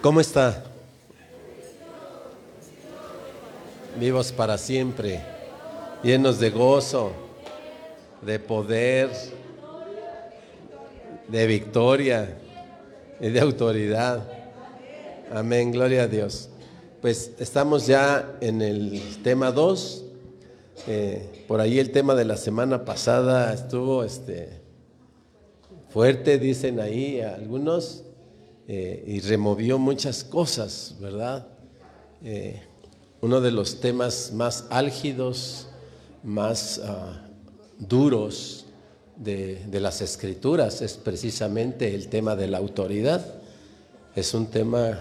¿Cómo está? Vivos para siempre, llenos de gozo, de poder, de victoria y de autoridad. Amén, gloria a Dios. Pues estamos ya en el tema 2. Eh, por ahí el tema de la semana pasada estuvo este, fuerte, dicen ahí algunos, eh, y removió muchas cosas, ¿verdad? Eh, uno de los temas más álgidos, más ah, duros de, las escrituras es precisamente el tema de la autoridad. Es un tema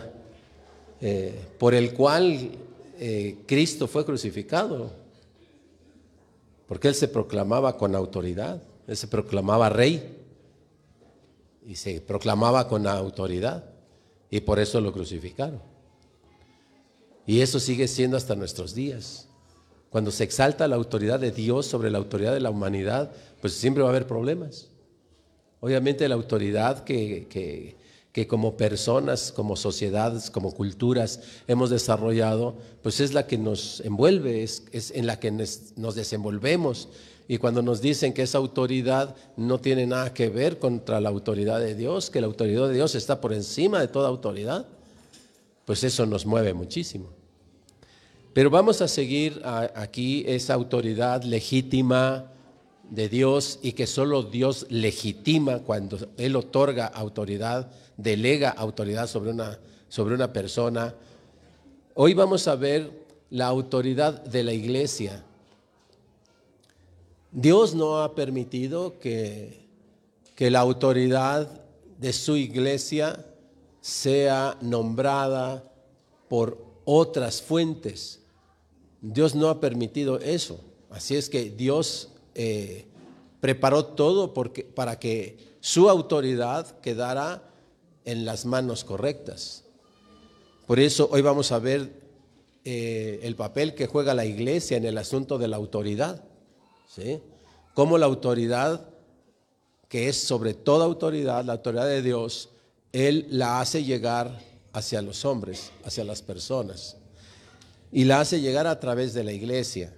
eh, por el cual Cristo fue crucificado, porque Él se proclamaba con autoridad, Él se proclamaba rey y se proclamaba con autoridad y por eso lo crucificaron. Y eso sigue siendo hasta nuestros días. Cuando se exalta la autoridad de Dios sobre la autoridad de la humanidad, pues siempre va a haber problemas. Obviamente la autoridad que, que, como personas, como sociedades, como culturas hemos desarrollado, pues es la que nos envuelve, es, es en la que nos desenvolvemos y cuando nos dicen que esa autoridad no tiene nada que ver contra la autoridad de Dios, que la autoridad de Dios está por encima de toda autoridad, pues eso nos mueve muchísimo. Pero vamos a seguir aquí esa autoridad legítima de Dios y que solo Dios legitima cuando Él otorga autoridad, delega autoridad sobre una, sobre una persona. Hoy vamos a ver la autoridad de la iglesia Dios no ha permitido que, que la autoridad de su iglesia sea nombrada por otras fuentes. Dios no ha permitido eso. Así es que Dios eh, preparó todo para que su autoridad quedara en las manos correctas. Por eso hoy vamos a ver eh, el papel que juega la iglesia en el asunto de la autoridad. ¿Sí? Como la autoridad, que es sobre toda autoridad, la autoridad de Dios, Él la hace llegar hacia los hombres, hacia las personas. Y la hace llegar a través de la iglesia.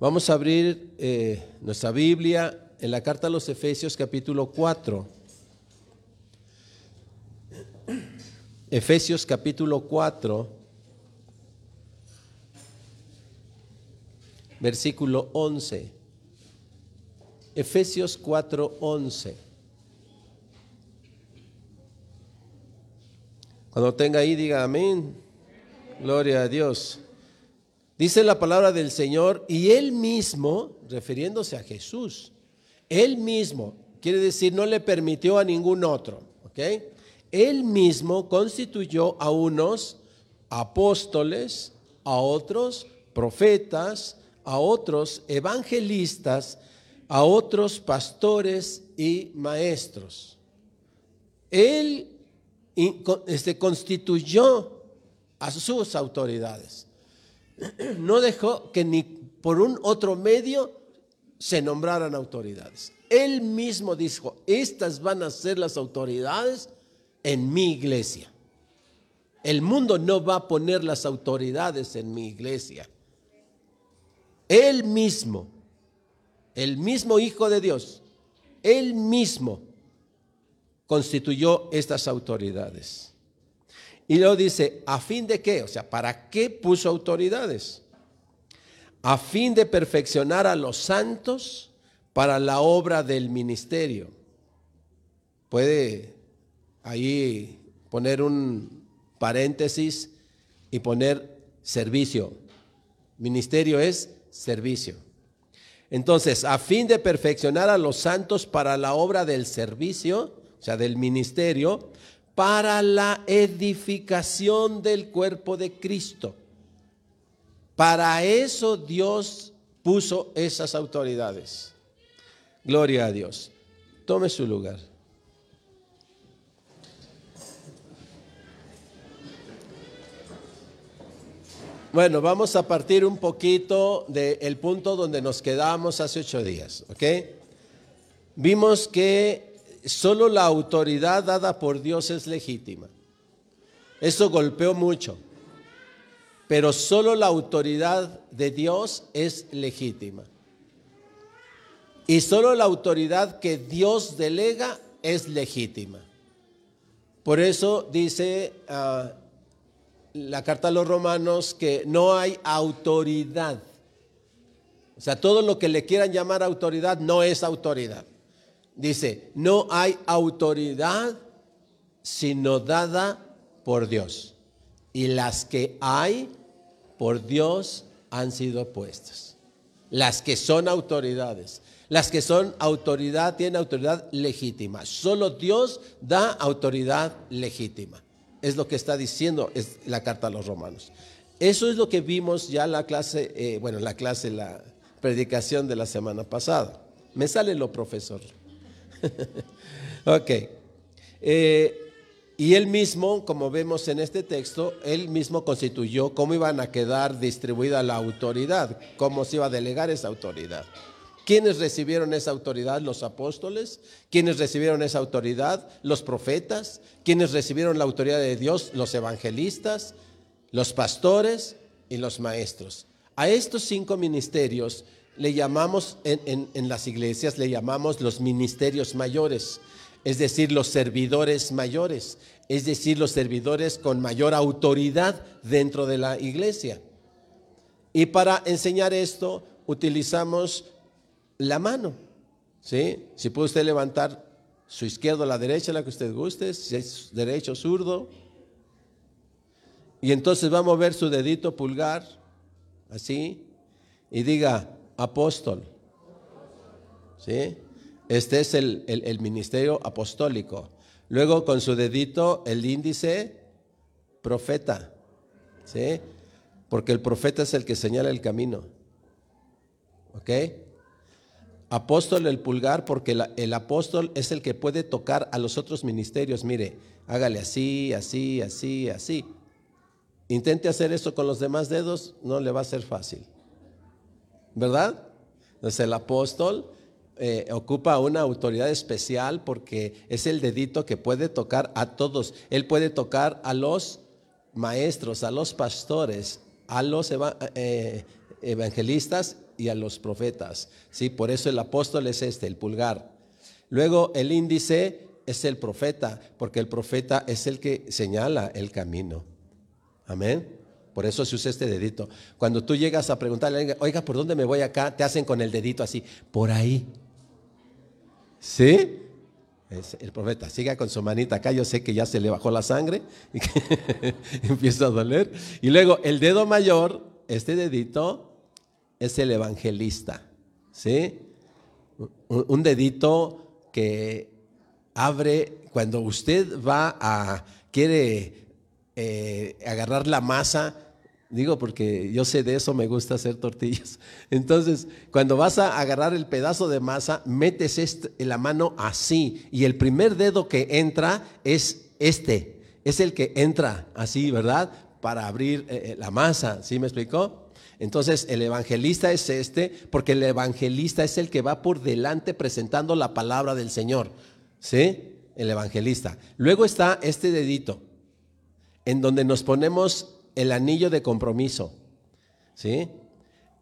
Vamos a abrir eh, nuestra Biblia en la carta a los Efesios capítulo 4. Efesios capítulo 4, versículo 11. Efesios 4:11. Cuando tenga ahí, diga amén. Gloria a Dios. Dice la palabra del Señor y él mismo, refiriéndose a Jesús, él mismo, quiere decir, no le permitió a ningún otro, ¿ok? Él mismo constituyó a unos apóstoles, a otros profetas, a otros evangelistas, a otros pastores y maestros. Él este, constituyó a sus autoridades. No dejó que ni por un otro medio se nombraran autoridades. Él mismo dijo, estas van a ser las autoridades en mi iglesia. El mundo no va a poner las autoridades en mi iglesia. Él mismo el mismo Hijo de Dios, él mismo constituyó estas autoridades. Y luego dice, ¿a fin de qué? O sea, ¿para qué puso autoridades? A fin de perfeccionar a los santos para la obra del ministerio. Puede ahí poner un paréntesis y poner servicio. Ministerio es servicio. Entonces, a fin de perfeccionar a los santos para la obra del servicio, o sea, del ministerio, para la edificación del cuerpo de Cristo. Para eso Dios puso esas autoridades. Gloria a Dios. Tome su lugar. Bueno, vamos a partir un poquito del punto donde nos quedamos hace ocho días, ¿ok? Vimos que solo la autoridad dada por Dios es legítima. Eso golpeó mucho. Pero solo la autoridad de Dios es legítima. Y solo la autoridad que Dios delega es legítima. Por eso dice ah, la carta a los romanos que no hay autoridad. O sea, todo lo que le quieran llamar autoridad no es autoridad. Dice, no hay autoridad sino dada por Dios. Y las que hay por Dios han sido puestas. Las que son autoridades. Las que son autoridad tienen autoridad legítima. Solo Dios da autoridad legítima. Es lo que está diciendo es la carta a los romanos. Eso es lo que vimos ya en la clase, eh, bueno, la clase, la predicación de la semana pasada. Me sale lo profesor. ok. Eh, y él mismo, como vemos en este texto, él mismo constituyó cómo iban a quedar distribuida la autoridad, cómo se iba a delegar esa autoridad. ¿Quiénes recibieron esa autoridad? Los apóstoles. ¿Quiénes recibieron esa autoridad? Los profetas. ¿Quiénes recibieron la autoridad de Dios? Los evangelistas, los pastores y los maestros. A estos cinco ministerios le llamamos, en, en las iglesias, le llamamos los ministerios mayores, es decir, los servidores mayores, es decir, los servidores con mayor autoridad dentro de la iglesia. Y para enseñar esto utilizamos la mano. ¿sí? Si puede usted levantar su izquierda o la derecha, la que usted guste, si es derecho zurdo. Y entonces va a mover su dedito pulgar, así, y diga, apóstol. ¿Sí? Este es el, el ministerio apostólico. Luego con su dedito, el índice, profeta. ¿Sí? Porque el profeta es el que señala el camino. ¿Ok? Apóstol el pulgar porque el apóstol es el que puede tocar a los otros ministerios. Mire, hágale así, así, así, así. Intente hacer eso con los demás dedos, no le va a ser fácil. ¿Verdad? Entonces el apóstol eh, ocupa una autoridad especial porque es el dedito que puede tocar a todos. Él puede tocar a los maestros, a los pastores, a los eh, evangelistas y a los profetas. ¿sí? Por eso el apóstol es este, el pulgar. Luego el índice es el profeta, porque el profeta es el que señala el camino. Amén. Por eso se usa este dedito. Cuando tú llegas a preguntarle, oiga, ¿por dónde me voy acá? Te hacen con el dedito así, por ahí. ¿Sí? Es el profeta, siga con su manita acá, yo sé que ya se le bajó la sangre y empieza a doler. Y luego el dedo mayor, este dedito, es el evangelista, ¿sí? Un, dedito que abre, cuando usted va a, quiere eh, agarrar la masa, digo porque yo sé de eso, me gusta hacer tortillas. Entonces, cuando vas a agarrar el pedazo de masa, metes este, la mano así y el primer dedo que entra es este, es el que entra así, ¿verdad? Para abrir eh, eh, la masa, ¿sí me explicó? Entonces el evangelista es este, porque el evangelista es el que va por delante presentando la palabra del Señor. ¿Sí? El evangelista. Luego está este dedito, en donde nos ponemos el anillo de compromiso. ¿Sí?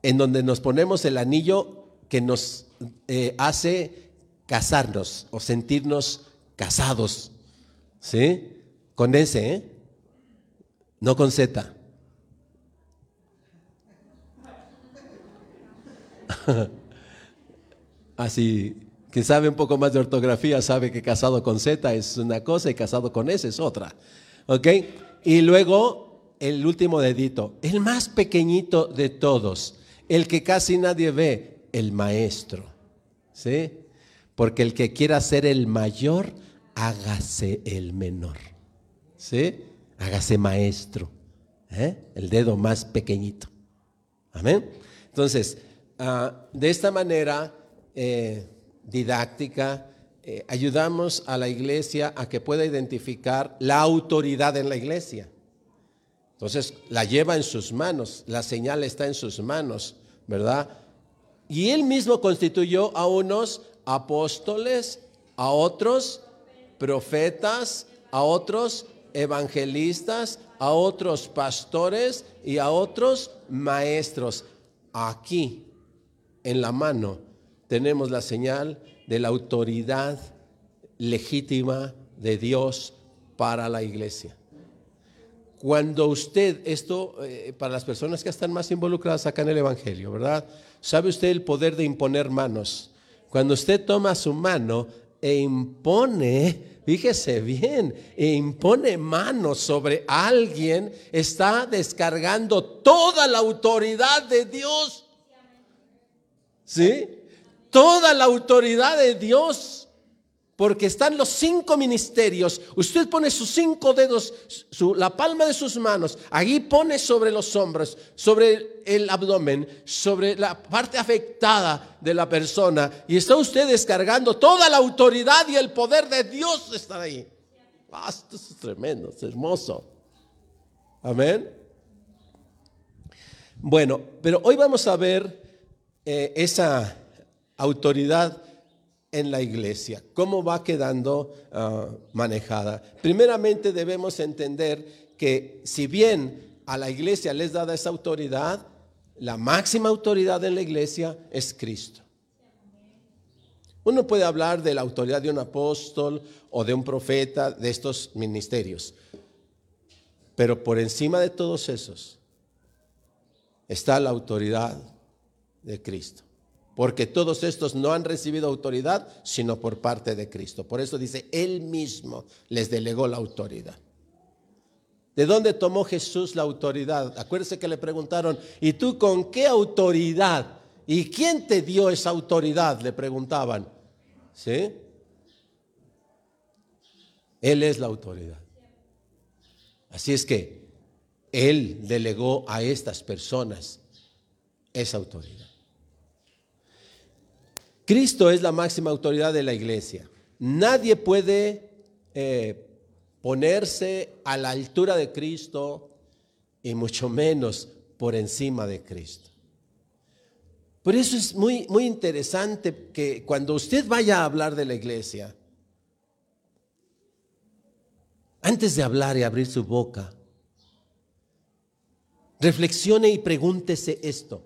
En donde nos ponemos el anillo que nos eh, hace casarnos o sentirnos casados. ¿Sí? Con ese, ¿eh? No con Z. Así, quien sabe un poco más de ortografía sabe que casado con Z es una cosa y casado con S es otra. ¿Ok? Y luego el último dedito, el más pequeñito de todos, el que casi nadie ve, el maestro. ¿Sí? Porque el que quiera ser el mayor, hágase el menor. ¿Sí? Hágase maestro. ¿Eh? El dedo más pequeñito. Amén. Entonces, Ah, de esta manera eh, didáctica, eh, ayudamos a la iglesia a que pueda identificar la autoridad en la iglesia. Entonces, la lleva en sus manos, la señal está en sus manos, ¿verdad? Y él mismo constituyó a unos apóstoles, a otros profetas, a otros evangelistas, a otros pastores y a otros maestros. Aquí, en la mano, tenemos la señal de la autoridad legítima de Dios para la iglesia. Cuando usted, esto eh, para las personas que están más involucradas acá en el Evangelio, ¿verdad? ¿Sabe usted el poder de imponer manos? Cuando usted toma su mano e impone, fíjese bien, e impone manos sobre alguien, está descargando toda la autoridad de Dios. ¿Sí? Toda la autoridad de Dios porque están los cinco ministerios. Usted pone sus cinco dedos, la palma de sus manos, ahí pone sobre los hombros, sobre el abdomen, sobre la parte afectada de la persona. Y está usted descargando toda la autoridad y el poder de Dios está ahí. Ah, esto es tremendo, es hermoso. Amén. Bueno, pero hoy vamos a ver eh, esa autoridad en la iglesia, cómo va quedando ah, manejada. Primeramente debemos entender que si bien a la iglesia les dada esa autoridad, la máxima autoridad en la iglesia es Cristo. Uno puede hablar de la autoridad de un apóstol o de un profeta, de estos ministerios, pero por encima de todos esos está la autoridad de Cristo porque todos estos no han recibido autoridad, sino por parte de Cristo. Por eso dice, Él mismo les delegó la autoridad. ¿De dónde tomó Jesús la autoridad? Acuérdense que le preguntaron, ¿y tú con qué autoridad? ¿Y quién te dio esa autoridad? Le preguntaban. ¿Sí? Él es la autoridad. Así es que Él delegó a estas personas esa autoridad. Cristo es la máxima autoridad de la iglesia. Nadie puede eh, ponerse a la altura de Cristo y mucho menos por encima de Cristo. Por eso es muy, muy interesante que cuando usted vaya a hablar de la iglesia, antes de hablar y abrir su boca, reflexione y pregúntese esto.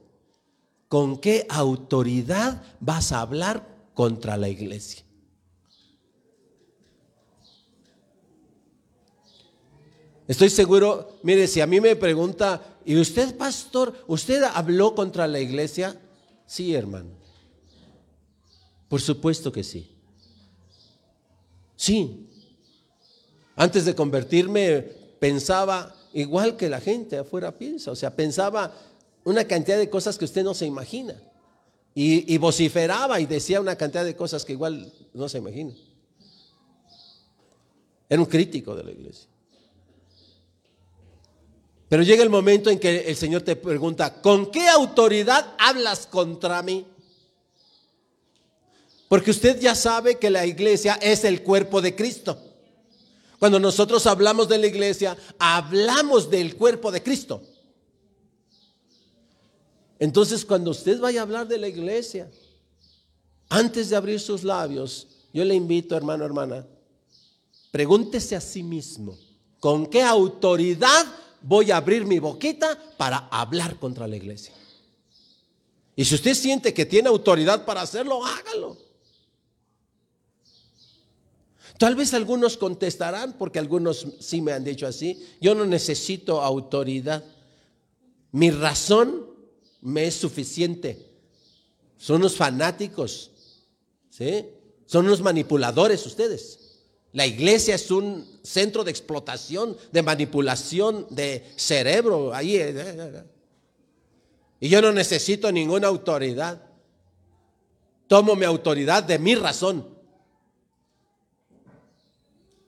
¿Con qué autoridad vas a hablar contra la iglesia? Estoy seguro, mire, si a mí me pregunta, ¿y usted, pastor, usted habló contra la iglesia? Sí, hermano. Por supuesto que sí. Sí. Antes de convertirme pensaba igual que la gente afuera piensa, o sea, pensaba una cantidad de cosas que usted no se imagina. Y, vociferaba y decía una cantidad de cosas que igual no se imagina. Era un crítico de la iglesia. Pero llega el momento en que el Señor te pregunta, ¿con qué autoridad hablas contra mí? Porque usted ya sabe que la iglesia es el cuerpo de Cristo. Cuando nosotros hablamos de la iglesia, hablamos del cuerpo de Cristo. Entonces, cuando usted vaya a hablar de la iglesia, antes de abrir sus labios, yo le invito, hermano, hermana, pregúntese a sí mismo, ¿con qué autoridad voy a abrir mi boquita para hablar contra la iglesia? Y si usted siente que tiene autoridad para hacerlo, hágalo. Tal vez algunos contestarán, porque algunos sí me han dicho así, yo no necesito autoridad. Mi razón me es suficiente. Son unos fanáticos, ¿sí? Son unos manipuladores ustedes. La iglesia es un centro de explotación, de manipulación de cerebro. Ahí, eh, eh, eh, y yo no necesito ninguna autoridad. Tomo mi autoridad de mi razón.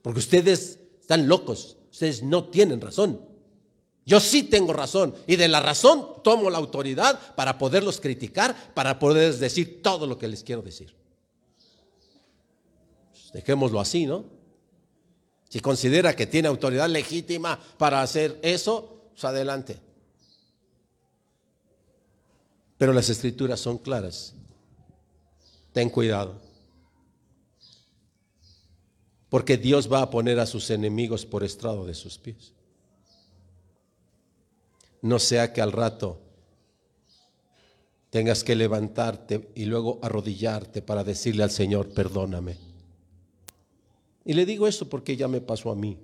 Porque ustedes están locos. Ustedes no tienen razón. Yo sí tengo razón y de la razón tomo la autoridad para poderlos criticar, para poder decir todo lo que les quiero decir. Pues dejémoslo así, ¿no? Si considera que tiene autoridad legítima para hacer eso, pues adelante. Pero las escrituras son claras. Ten cuidado. Porque Dios va a poner a sus enemigos por estrado de sus pies. No sea que al rato tengas que levantarte y luego arrodillarte para decirle al Señor, perdóname. Y le digo eso porque ya me pasó a mí.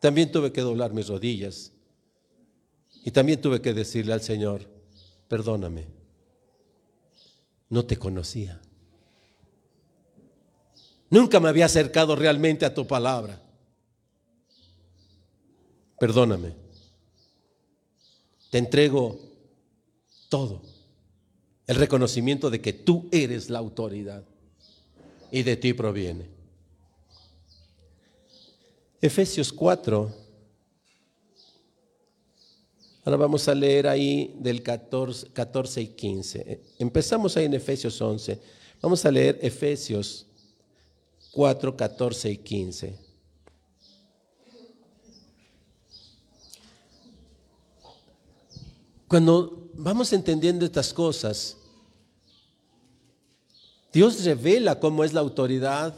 También tuve que doblar mis rodillas y también tuve que decirle al Señor, perdóname, no te conocía. Nunca me había acercado realmente a tu palabra. Perdóname. Te entrego todo. El reconocimiento de que tú eres la autoridad y de ti proviene. Efesios 4 Ahora vamos a leer ahí del 14, y 15. Empezamos ahí en Efesios 11. Vamos a leer Efesios 4, 14 y 15. Cuando vamos entendiendo estas cosas, Dios revela cómo es la autoridad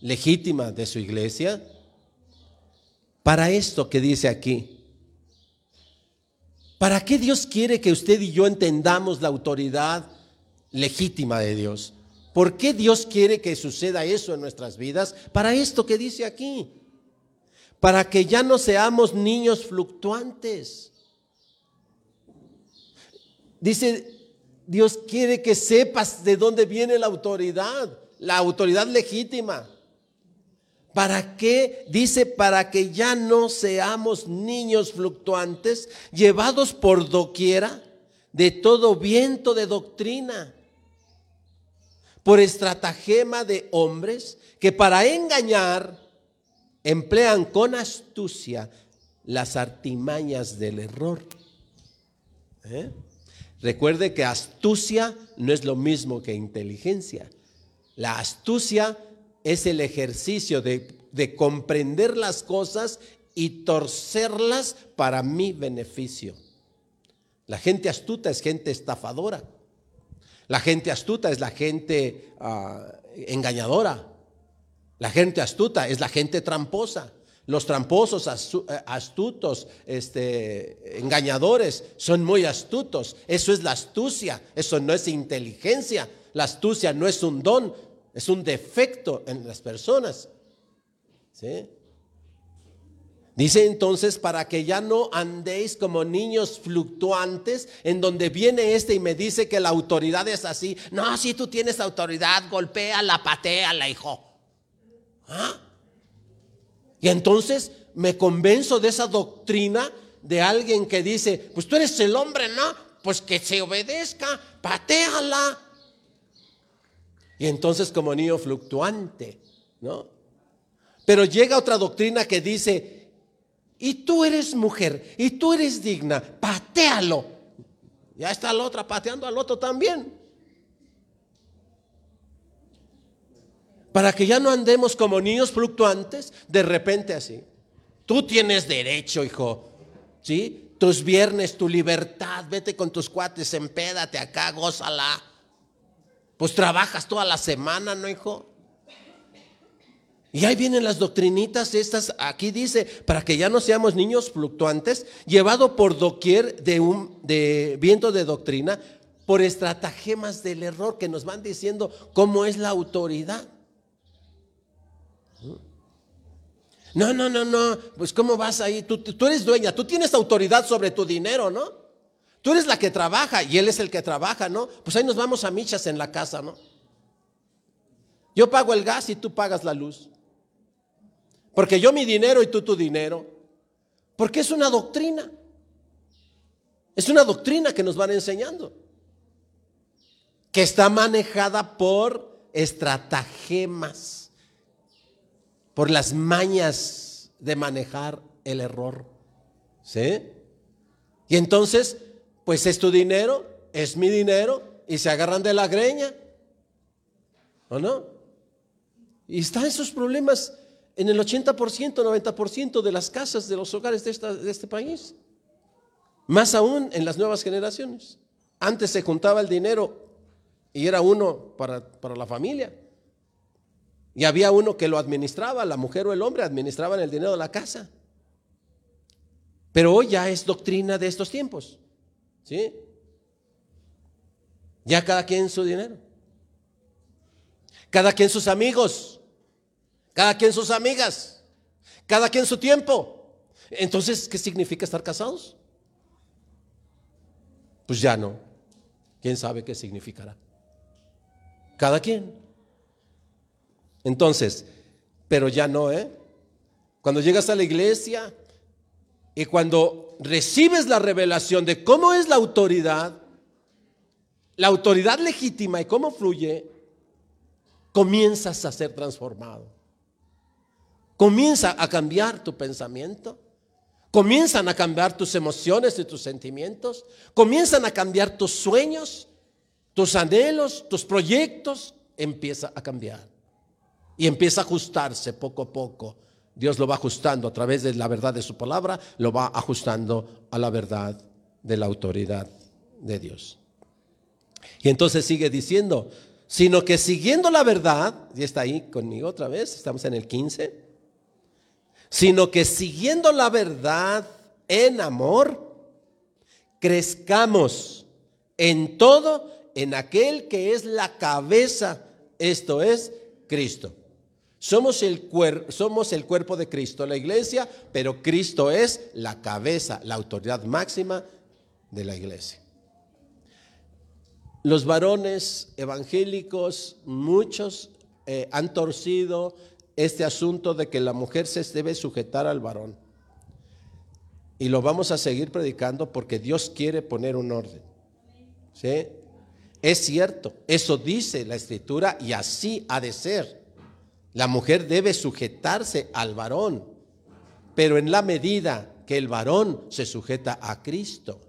legítima de su iglesia para esto que dice aquí. ¿Para qué Dios quiere que usted y yo entendamos la autoridad legítima de Dios? ¿Por qué Dios quiere que suceda eso en nuestras vidas? Para esto que dice aquí. Para que ya no seamos niños fluctuantes. Dice, Dios quiere que sepas de dónde viene la autoridad, la autoridad legítima. ¿Para qué? Dice, para que ya no seamos niños fluctuantes, llevados por doquiera de todo viento de doctrina, por estratagema de hombres que para engañar emplean con astucia las artimañas del error. ¿Eh? Recuerde que astucia no es lo mismo que inteligencia. La astucia es el ejercicio de, comprender las cosas y torcerlas para mi beneficio. La gente astuta es gente estafadora. La gente astuta es la gente ah, engañadora. La gente astuta es la gente tramposa. Los tramposos, eh, astutos, este, engañadores, son muy astutos. Eso es la astucia, eso no es inteligencia. La astucia no es un don, es un defecto en las personas. Dice entonces, para que ya no andéis como niños fluctuantes, en donde viene este y me dice que la autoridad es así. No, si tú tienes autoridad, golpea la patea la hijo. ¿Ah? Y entonces me convenzo de esa doctrina de alguien que dice, pues tú eres el hombre, ¿no? Pues que se obedezca, pateala. Y entonces como niño fluctuante, ¿no? Pero llega otra doctrina que dice, y tú eres mujer, y tú eres digna, patealo. Ya está la otra pateando al otro también. Para que ya no andemos como niños fluctuantes, de repente así. Tú tienes derecho, hijo. ¿Sí? Tus viernes, tu libertad, vete con tus cuates, empédate acá, gózala. Pues trabajas toda la semana, ¿no, hijo? Y ahí vienen las doctrinitas estas, aquí dice, para que ya no seamos niños fluctuantes, llevado por doquier de un de viento de doctrina, por estratagemas del error que nos van diciendo cómo es la autoridad. No, no, no, no, pues cómo vas ahí, tú, tú eres dueña, tú tienes autoridad sobre tu dinero, ¿no? Tú eres la que trabaja y él es el que trabaja, ¿no? Pues ahí nos vamos a michas en la casa, ¿no? Yo pago el gas y tú pagas la luz. Porque yo mi dinero y tú tu dinero. Porque es una doctrina. Es una doctrina que nos van enseñando. Que está manejada por estratagemas. Por las mañas de manejar el error. ¿Sí? Y entonces pues es tu dinero, es mi dinero, y se agarran de la greña. ¿O no? Y están esos problemas en el 80%, 90% de las casas, de los hogares de, este país. Más aún en las nuevas generaciones. Antes se juntaba el dinero y era uno para, para la familia. Y había uno que lo administraba, la mujer o el hombre administraban el dinero de la casa. Pero hoy ya es doctrina de estos tiempos. ¿Sí? Ya cada quien su dinero. Cada quien sus amigos. Cada quien sus amigas. Cada quien su tiempo. Entonces, ¿qué significa estar casados? Pues ya no. ¿Quién sabe qué significará? Cada quien. Entonces, pero ya no, ¿eh? Cuando llegas a la iglesia y cuando recibes la revelación de cómo es la autoridad, la autoridad legítima y cómo fluye, comienzas a ser transformado. Comienza a cambiar tu pensamiento. Comienzan a cambiar tus emociones y tus sentimientos. Comienzan a cambiar tus sueños, tus anhelos, tus proyectos. Empieza a cambiar. Y empieza a ajustarse poco a poco. Dios lo va ajustando a través de la verdad de su palabra, lo va ajustando a la verdad de la autoridad de Dios. Y entonces sigue diciendo, sino que siguiendo la verdad, y está ahí conmigo otra vez, estamos en el 15, sino que siguiendo la verdad en amor, crezcamos en todo en aquel que es la cabeza, esto es Cristo. Somos el, somos el cuerpo de Cristo, la iglesia, pero Cristo es la cabeza, la autoridad máxima de la iglesia. Los varones evangélicos, muchos eh, han torcido este asunto de que la mujer se debe sujetar al varón. Y lo vamos a seguir predicando porque Dios quiere poner un orden. ¿Sí? Es cierto, eso dice la escritura y así ha de ser. La mujer debe sujetarse al varón, pero en la medida que el varón se sujeta a Cristo.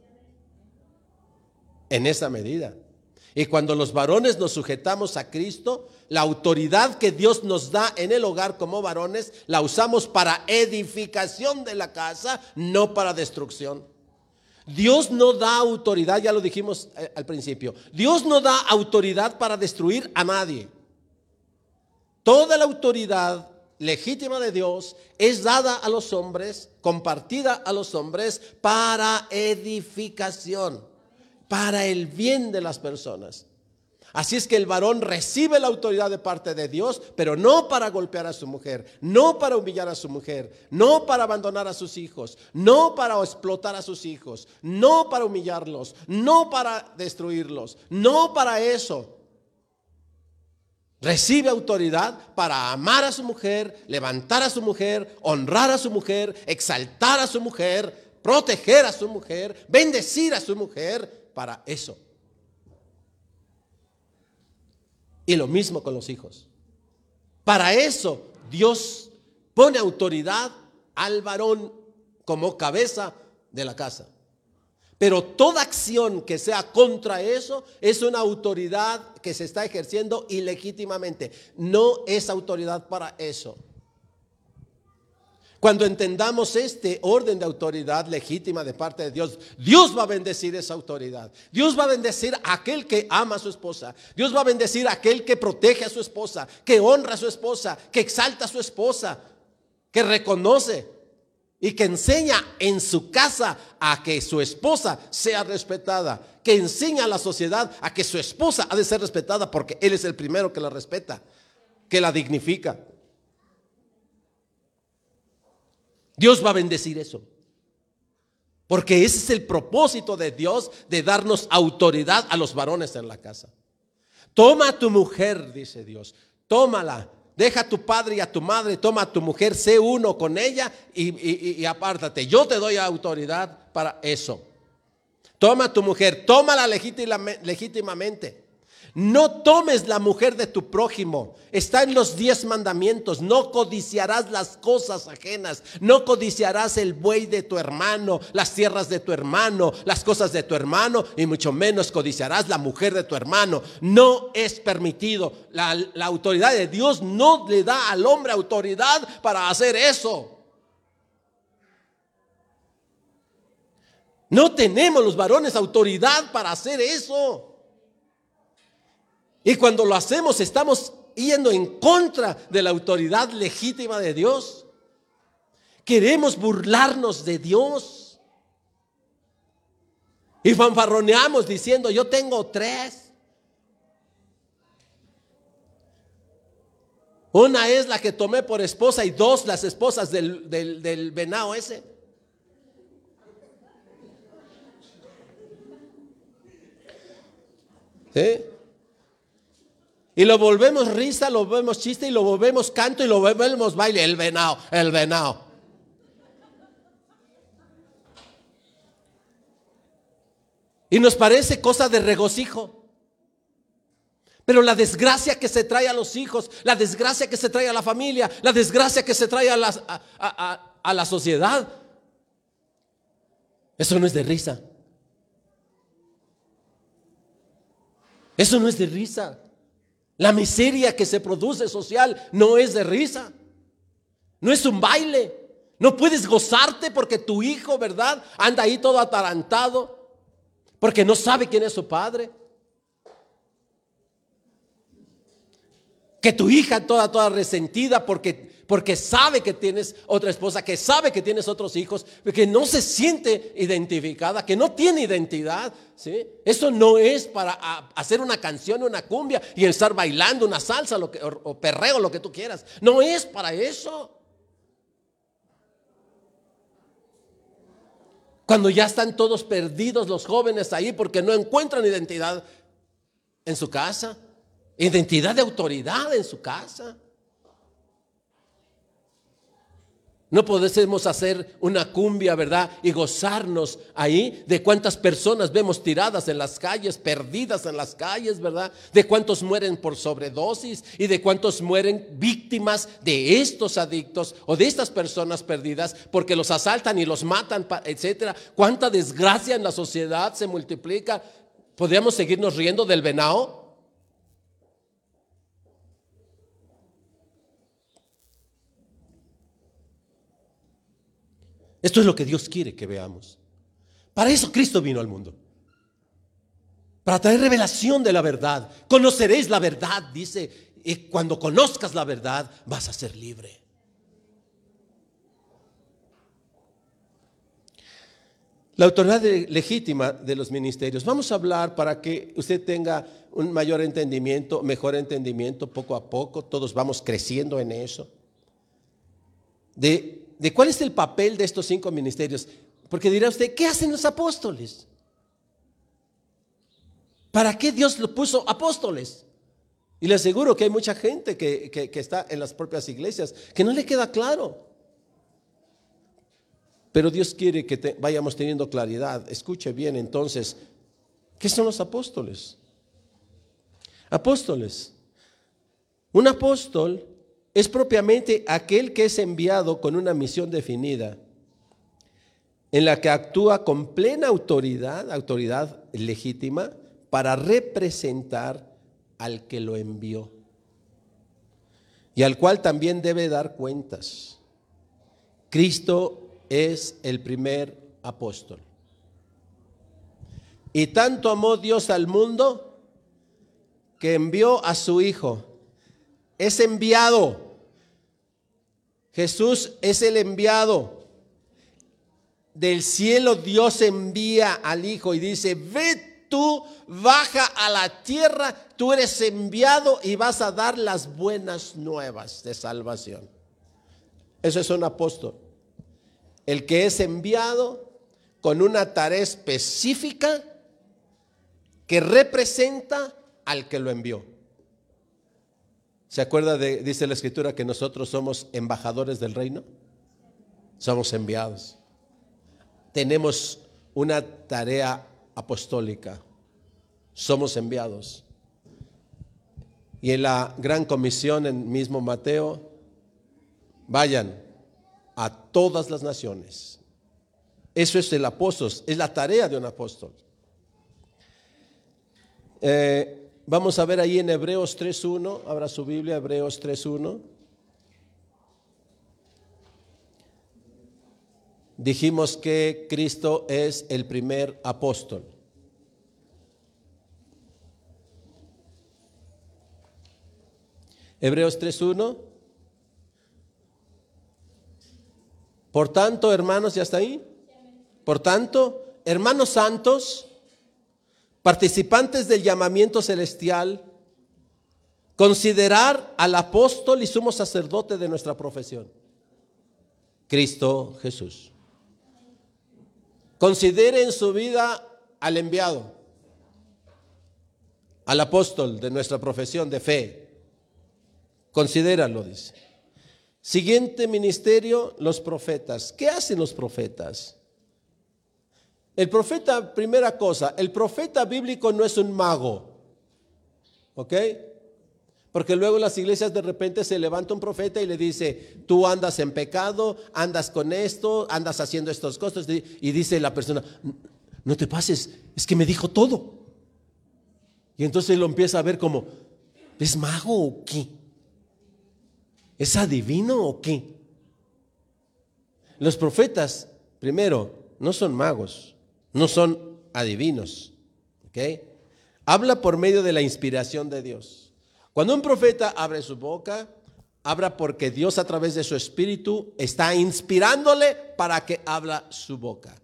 En esa medida. Y cuando los varones nos sujetamos a Cristo, la autoridad que Dios nos da en el hogar como varones, la usamos para edificación de la casa, no para destrucción. Dios no da autoridad, ya lo dijimos eh, al principio, Dios no da autoridad para destruir a nadie. Toda la autoridad legítima de Dios es dada a los hombres, compartida a los hombres para edificación para el bien de las personas. Así es que el varón recibe la autoridad de parte de Dios, pero no para golpear a su mujer, no para humillar a su mujer, no para abandonar a sus hijos, no para explotar a sus hijos, no para humillarlos, no para destruirlos, no para eso. Recibe autoridad para amar a su mujer, levantar a su mujer, honrar a su mujer, exaltar a su mujer, proteger a su mujer, bendecir a su mujer, para eso. Y lo mismo con los hijos. Para eso Dios pone autoridad al varón como cabeza de la casa. Pero toda acción que sea contra eso es una autoridad que se está ejerciendo ilegítimamente. No es autoridad para eso. Cuando entendamos este orden de autoridad legítima de parte de Dios, Dios va a bendecir esa autoridad. Dios va a bendecir a aquel que ama a su esposa. Dios va a bendecir a aquel que protege a su esposa, que honra a su esposa, que exalta a su esposa, que reconoce y que enseña en su casa a que su esposa sea respetada, que enseña a la sociedad a que su esposa ha de ser respetada porque Él es el primero que la respeta, que la dignifica. Dios va a bendecir eso. Porque ese es el propósito de Dios de darnos autoridad a los varones en la casa. Toma a tu mujer, dice Dios, tómala. Deja a tu padre y a tu madre, toma a tu mujer, sé uno con ella y, apártate. Yo te doy autoridad para eso. Toma a tu mujer, tómala legítimamente. No tomes la mujer de tu prójimo. Está en los diez mandamientos. No codiciarás las cosas ajenas. No codiciarás el buey de tu hermano, las tierras de tu hermano, las cosas de tu hermano, y mucho menos codiciarás la mujer de tu hermano. No es permitido. La, autoridad de Dios no le da al hombre autoridad para hacer eso. No tenemos los varones autoridad para hacer eso. Y cuando lo hacemos estamos yendo en contra de la autoridad legítima de Dios. Queremos burlarnos de Dios. Y fanfarroneamos diciendo, yo tengo tres. Una es la que tomé por esposa y dos las esposas del, del, venado ese. ¿Sí? Y lo volvemos risa, lo volvemos chiste y lo volvemos canto y lo volvemos baile. El venado, el venado. Y nos parece cosa de regocijo. Pero la desgracia que se trae a los hijos, la desgracia que se trae a la familia, la desgracia que se trae a la, a, la sociedad, eso no es de risa. Eso no es de risa. La miseria que se produce social no es de risa. No es un baile. No puedes gozarte porque tu hijo, ¿verdad? Anda ahí todo atarantado. Porque no sabe quién es su padre. Que tu hija toda, toda resentida porque, porque sabe que tienes otra esposa, que sabe que tienes otros hijos, que no se siente identificada, que no tiene identidad. ¿sí? Eso no es para hacer una canción, una cumbia y estar bailando una salsa lo que, o perreo, lo que tú quieras. No es para eso. Cuando ya están todos perdidos los jóvenes ahí porque no encuentran identidad en su casa identidad de autoridad en su casa. No podemos hacer una cumbia, ¿verdad? Y gozarnos ahí de cuántas personas vemos tiradas en las calles, perdidas en las calles, ¿verdad? De cuántos mueren por sobredosis y de cuántos mueren víctimas de estos adictos o de estas personas perdidas porque los asaltan y los matan, etcétera. Cuánta desgracia en la sociedad se multiplica. ¿Podríamos seguirnos riendo del venado? Esto es lo que Dios quiere que veamos. Para eso Cristo vino al mundo. Para traer revelación de la verdad. Conoceréis la verdad, dice. Y cuando conozcas la verdad, vas a ser libre. La autoridad legítima de los ministerios. Vamos a hablar para que usted tenga un mayor entendimiento, mejor entendimiento poco a poco. Todos vamos creciendo en eso. De de cuál es el papel de estos cinco ministerios. Porque dirá usted, ¿qué hacen los apóstoles? ¿Para qué Dios lo puso apóstoles? Y le aseguro que hay mucha gente que, está en las propias iglesias que no le queda claro. Pero Dios quiere que vayamos teniendo claridad. Escuche bien entonces, ¿qué son los apóstoles? Apóstoles. Un apóstol es propiamente aquel que es enviado con una misión definida, en la que actúa con plena autoridad, autoridad legítima, para representar al que lo envió y al cual también debe dar cuentas. Cristo es el primer apóstol. Y tanto amó Dios al mundo que envió a su Hijo. Es enviado Jesús es el enviado. Del cielo Dios envía al Hijo y dice, ve tú, baja a la tierra, tú eres enviado y vas a dar las buenas nuevas de salvación. Eso es un apóstol. El que es enviado con una tarea específica que representa al que lo envió. ¿Se acuerda de, dice la escritura, que nosotros somos embajadores del reino? Somos enviados. Tenemos una tarea apostólica. Somos enviados. Y en la gran comisión, en mismo Mateo, vayan a todas las naciones. Eso es el apóstol, es la tarea de un apóstol. Eh, Vamos a ver ahí en Hebreos 3.1, abra su Biblia, Hebreos 3.1. Dijimos que Cristo es el primer apóstol. Hebreos 3.1. Por tanto, hermanos, ¿ya está ahí? Por tanto, hermanos santos, participantes del llamamiento celestial, considerar al apóstol y sumo sacerdote de nuestra profesión, Cristo Jesús. Considere en su vida al enviado, al apóstol de nuestra profesión de fe. Considéralo, dice. Siguiente ministerio, los profetas. ¿Qué hacen los profetas? El profeta, primera cosa, el profeta bíblico no es un mago. ¿Ok? Porque luego en las iglesias de repente se levanta un profeta y le dice, tú andas en pecado, andas con esto, andas haciendo estas cosas. Y dice la persona, no te pases, es que me dijo todo. Y entonces lo empieza a ver como, ¿es mago o qué? ¿Es adivino o qué? Los profetas, primero, no son magos, no son adivinos. ¿ok? Habla por medio de la inspiración de Dios. Cuando un profeta abre su boca, habla porque Dios a través de su espíritu está inspirándole para que habla su boca.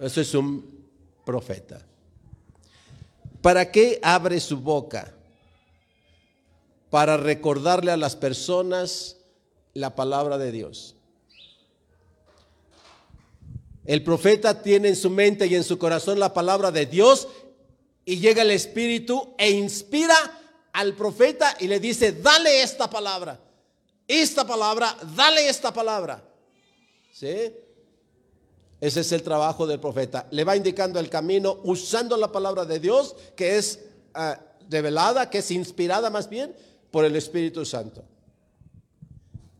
Eso es un profeta. ¿Para qué abre su boca? Para recordarle a las personas la palabra de Dios. El profeta tiene en su mente y en su corazón la palabra de Dios y llega el Espíritu e inspira al profeta y le dice, dale esta palabra, esta palabra, dale esta palabra. ¿Sí? Ese es el trabajo del profeta. Le va indicando el camino usando la palabra de Dios que es ah, revelada, que es inspirada más bien por el Espíritu Santo.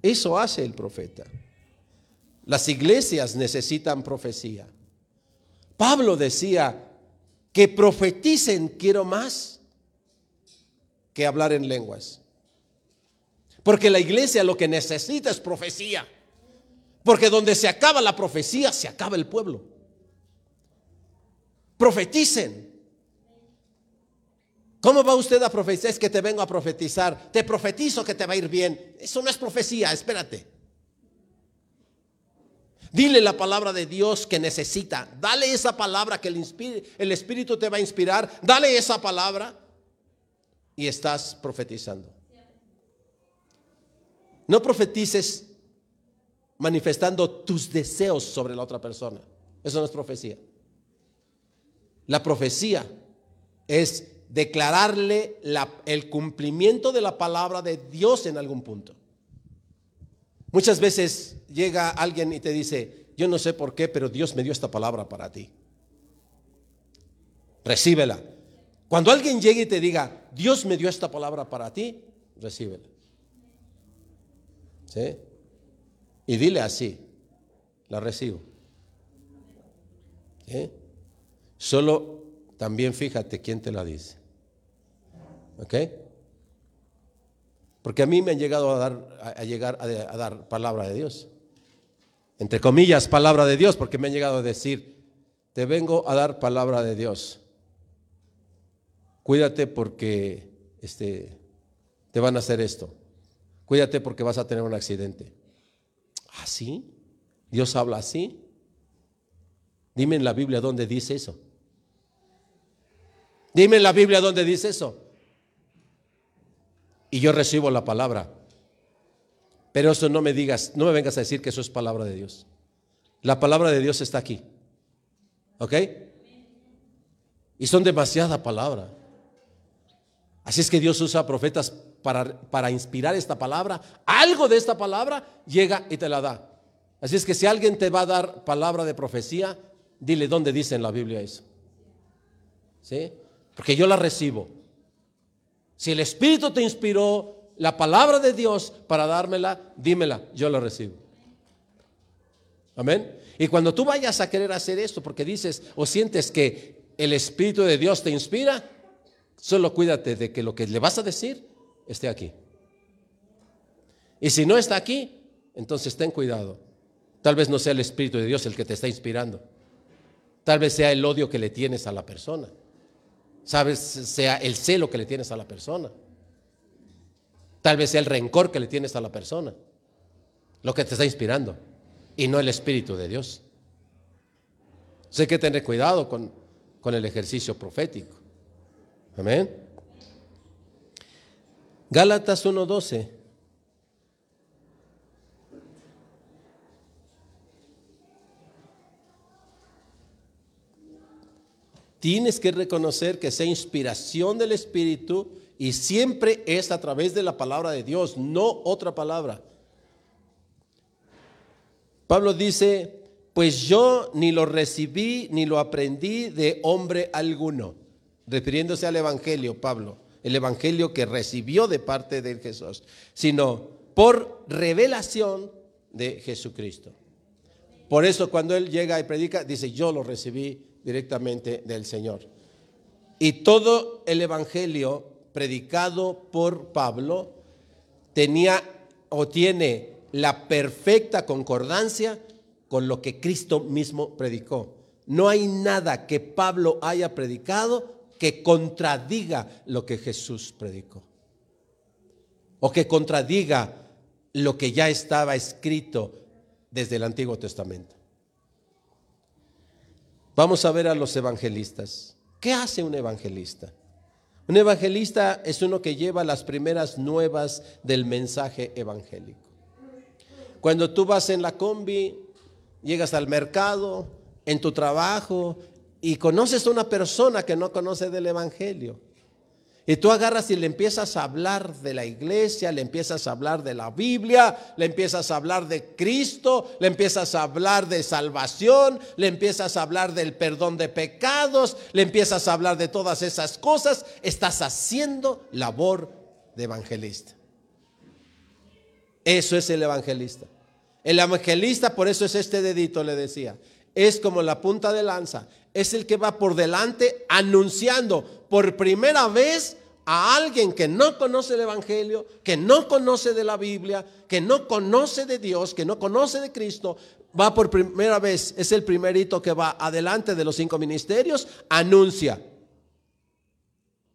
Eso hace el profeta. Las iglesias necesitan profecía. Pablo decía que profeticen quiero más que hablar en lenguas. Porque la iglesia lo que necesita es profecía. Porque donde se acaba la profecía, se acaba el pueblo. Profeticen. ¿Cómo va usted a profetizar? Es que te vengo a profetizar. Te profetizo que te va a ir bien. Eso no es profecía, espérate. Dile la palabra de Dios que necesita. Dale esa palabra que el, el Espíritu te va a inspirar. Dale esa palabra y estás profetizando. No profetices manifestando tus deseos sobre la otra persona. Eso no es profecía. La profecía es declararle el cumplimiento de la palabra de Dios en algún punto. Muchas veces llega alguien y te dice, yo no sé por qué, pero Dios me dio esta palabra para ti. Recíbela. Cuando alguien llegue y te diga, Dios me dio esta palabra para ti, recíbela. ¿Sí? Y dile así, la recibo. Solo también fíjate quién te la dice. ¿Ok? Porque a mí me han llegado a dar, a, llegar a, dar palabra de Dios. Entre comillas, palabra de Dios, porque me han llegado a decir, te vengo a dar palabra de Dios. Cuídate porque este, te van a hacer esto. Cuídate porque vas a tener un accidente. ¿Así? ¿Dios habla así? Dime en la Biblia dónde dice eso. Dime en la Biblia dónde dice eso. Y yo recibo la palabra. Pero eso no me digas, no me vengas a decir que eso es palabra de Dios. La palabra de Dios está aquí. ¿Ok? Y son demasiada palabra. Así es que Dios usa profetas para, para inspirar esta palabra, algo de esta palabra llega y te la da. Así es que si alguien te va a dar palabra de profecía, dile dónde dice en la Biblia eso. ¿Sí? Porque yo la recibo. Si el Espíritu te inspiró la palabra de Dios para dármela, dímela, yo la recibo. Amén. Y cuando tú vayas a querer hacer esto, porque dices o sientes que el Espíritu de Dios te inspira, solo cuídate de que lo que le vas a decir esté aquí. Y si no está aquí, entonces ten cuidado. Tal vez no sea el Espíritu de Dios el que te está inspirando. Tal vez sea el odio que le tienes a la persona. Sabes, sea el celo que le tienes a la persona. Tal vez sea el rencor que le tienes a la persona, lo que te está inspirando, y no el Espíritu de Dios. Sé que tener cuidado con, con el ejercicio profético. Amén. Gálatas 1.12. Tienes que reconocer que sea inspiración del Espíritu y siempre es a través de la palabra de Dios, no otra palabra. Pablo dice, pues yo ni lo recibí ni lo aprendí de hombre alguno, refiriéndose al Evangelio, Pablo, el Evangelio que recibió de parte de Jesús, sino por revelación de Jesucristo. Por eso cuando él llega y predica, dice, yo lo recibí directamente del Señor. Y todo el Evangelio predicado por Pablo tenía o tiene la perfecta concordancia con lo que Cristo mismo predicó. No hay nada que Pablo haya predicado que contradiga lo que Jesús predicó. O que contradiga lo que ya estaba escrito desde el Antiguo Testamento. Vamos a ver a los evangelistas. ¿Qué hace un evangelista? Un evangelista es uno que lleva las primeras nuevas del mensaje evangélico. Cuando tú vas en la combi, llegas al mercado, en tu trabajo, y conoces a una persona que no conoce del evangelio. Y tú agarras y le empiezas a hablar de la iglesia, le empiezas a hablar de la Biblia, le empiezas a hablar de Cristo, le empiezas a hablar de salvación, le empiezas a hablar del perdón de pecados, le empiezas a hablar de todas esas cosas. Estás haciendo labor de evangelista. Eso es el evangelista. El evangelista, por eso es este dedito, le decía, es como la punta de lanza es el que va por delante anunciando por primera vez a alguien que no conoce el Evangelio, que no conoce de la Biblia, que no conoce de Dios, que no conoce de Cristo, va por primera vez, es el primerito que va adelante de los cinco ministerios, anuncia.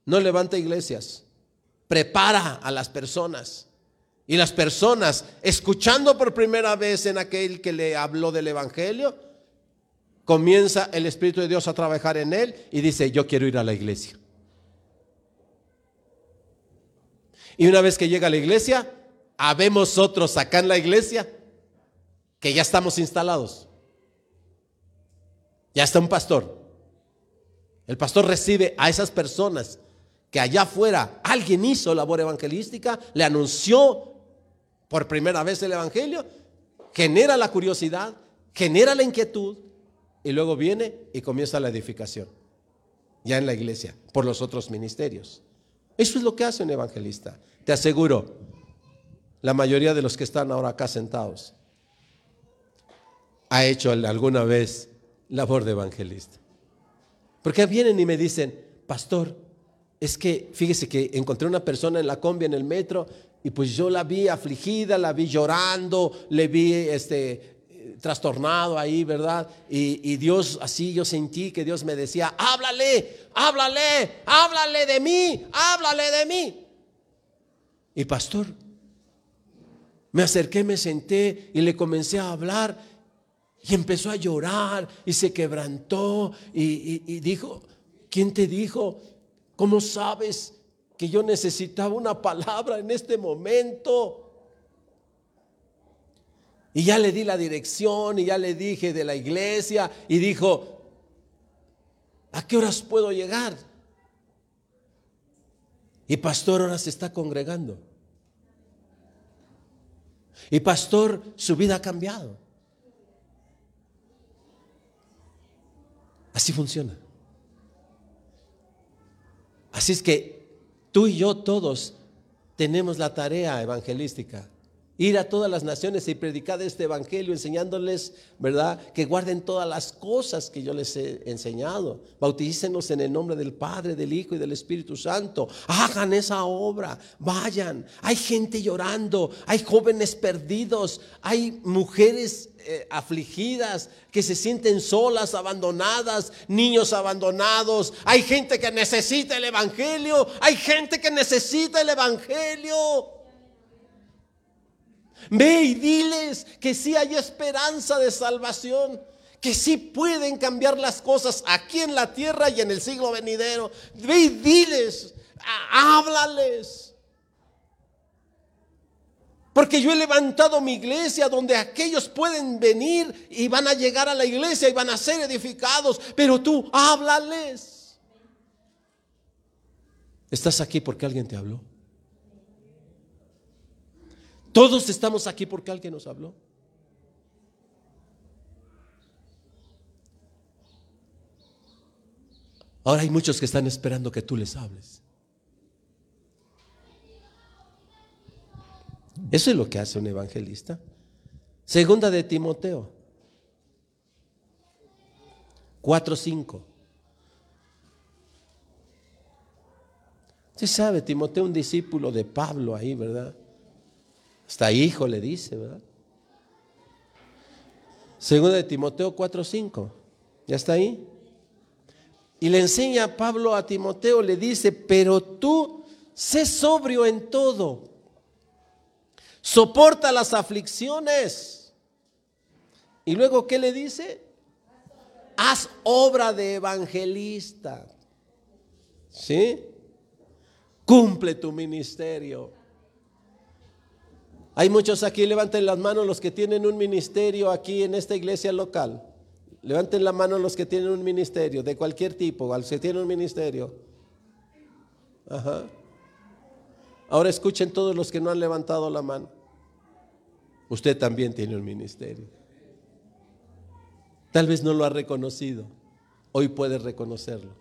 No levanta iglesias, prepara a las personas. Y las personas, escuchando por primera vez en aquel que le habló del Evangelio, comienza el Espíritu de Dios a trabajar en él y dice, yo quiero ir a la iglesia. Y una vez que llega a la iglesia, habemos otros acá en la iglesia que ya estamos instalados. Ya está un pastor. El pastor recibe a esas personas que allá afuera alguien hizo labor evangelística, le anunció por primera vez el evangelio, genera la curiosidad, genera la inquietud, y luego viene y comienza la edificación, ya en la iglesia, por los otros ministerios. Eso es lo que hace un evangelista. Te aseguro, la mayoría de los que están ahora acá sentados ha hecho alguna vez labor de evangelista. Porque vienen y me dicen, pastor, es que fíjese que encontré una persona en la combi, en el metro, y pues yo la vi afligida, la vi llorando, le vi este, trastornado ahí, ¿verdad? Y, y, Dios, así yo sentí que Dios me decía, háblale, háblale, háblale de mí, háblale de mí. Y pastor, me acerqué, me senté y le comencé a hablar y empezó a llorar y se quebrantó y, y dijo, ¿quién te dijo? ¿Cómo sabes que yo necesitaba una palabra en este momento? Y ya le di la dirección y ya le dije de la iglesia y dijo, ¿a qué horas puedo llegar? Y pastor ahora se está congregando. Y pastor, su vida ha cambiado. Así funciona. Así es que tú y yo todos tenemos la tarea evangelística ir a todas las naciones y predicar este evangelio, enseñándoles, ¿verdad?, que guarden todas las cosas que yo les he enseñado. Bautícenos en el nombre del Padre, del Hijo y del Espíritu Santo. Hagan esa obra, vayan. Hay gente llorando, hay jóvenes perdidos, hay mujeres eh, afligidas que se sienten solas, abandonadas, niños abandonados. Hay gente que necesita el evangelio, hay gente que necesita el evangelio. Ve y diles que sí hay esperanza de salvación, que sí pueden cambiar las cosas aquí en la tierra y en el siglo venidero. Ve y diles, háblales. Porque yo he levantado mi iglesia donde aquellos pueden venir y van a llegar a la iglesia y van a ser edificados. Pero tú háblales. Estás aquí porque alguien te habló. Todos estamos aquí porque alguien nos habló. Ahora hay muchos que están esperando que tú les hables. Eso es lo que hace un evangelista. Segunda de Timoteo 4:5. Usted sabe, Timoteo, un discípulo de Pablo ahí, ¿verdad? Hasta hijo le dice, ¿verdad? Segunda de Timoteo 4:5. ¿Ya está ahí? Y le enseña a Pablo a Timoteo, le dice, pero tú sé sobrio en todo. Soporta las aflicciones. Y luego, ¿qué le dice? Haz obra de evangelista. ¿Sí? Cumple tu ministerio. Hay muchos aquí, levanten las manos los que tienen un ministerio aquí en esta iglesia local. Levanten la mano los que tienen un ministerio, de cualquier tipo, al que tienen un ministerio. Ajá. Ahora escuchen todos los que no han levantado la mano. Usted también tiene un ministerio. Tal vez no lo ha reconocido. Hoy puede reconocerlo.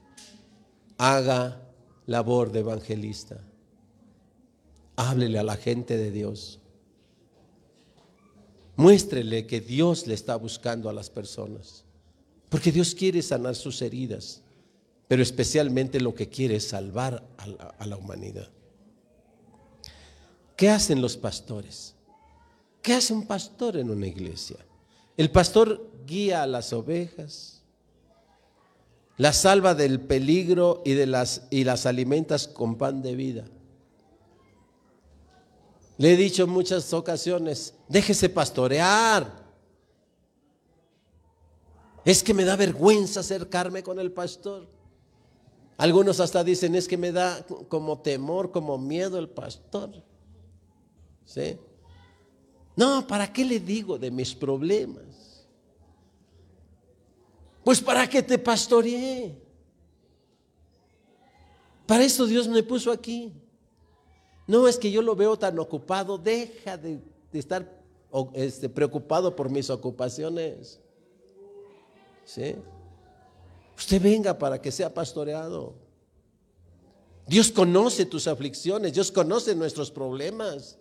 Haga labor de evangelista. Háblele a la gente de Dios. Muéstrele que Dios le está buscando a las personas. Porque Dios quiere sanar sus heridas, pero especialmente lo que quiere es salvar a la, humanidad. ¿Qué hacen los pastores? ¿Qué hace un pastor en una iglesia? El pastor guía a las ovejas, las salva del peligro y, las, y las alimentas con pan de vida. Le he dicho en muchas ocasiones, déjese pastorear. Es que me da vergüenza acercarme con el pastor. Algunos hasta dicen, es que me da como temor, como miedo el pastor. ¿Sí? No, ¿para qué le digo de mis problemas? Pues para que te pastoreé. Para eso Dios me puso aquí. No es que yo lo veo tan ocupado, deja de, estar este, preocupado por mis ocupaciones. ¿Sí? Usted venga para que sea pastoreado. Dios conoce tus aflicciones, Dios conoce nuestros problemas,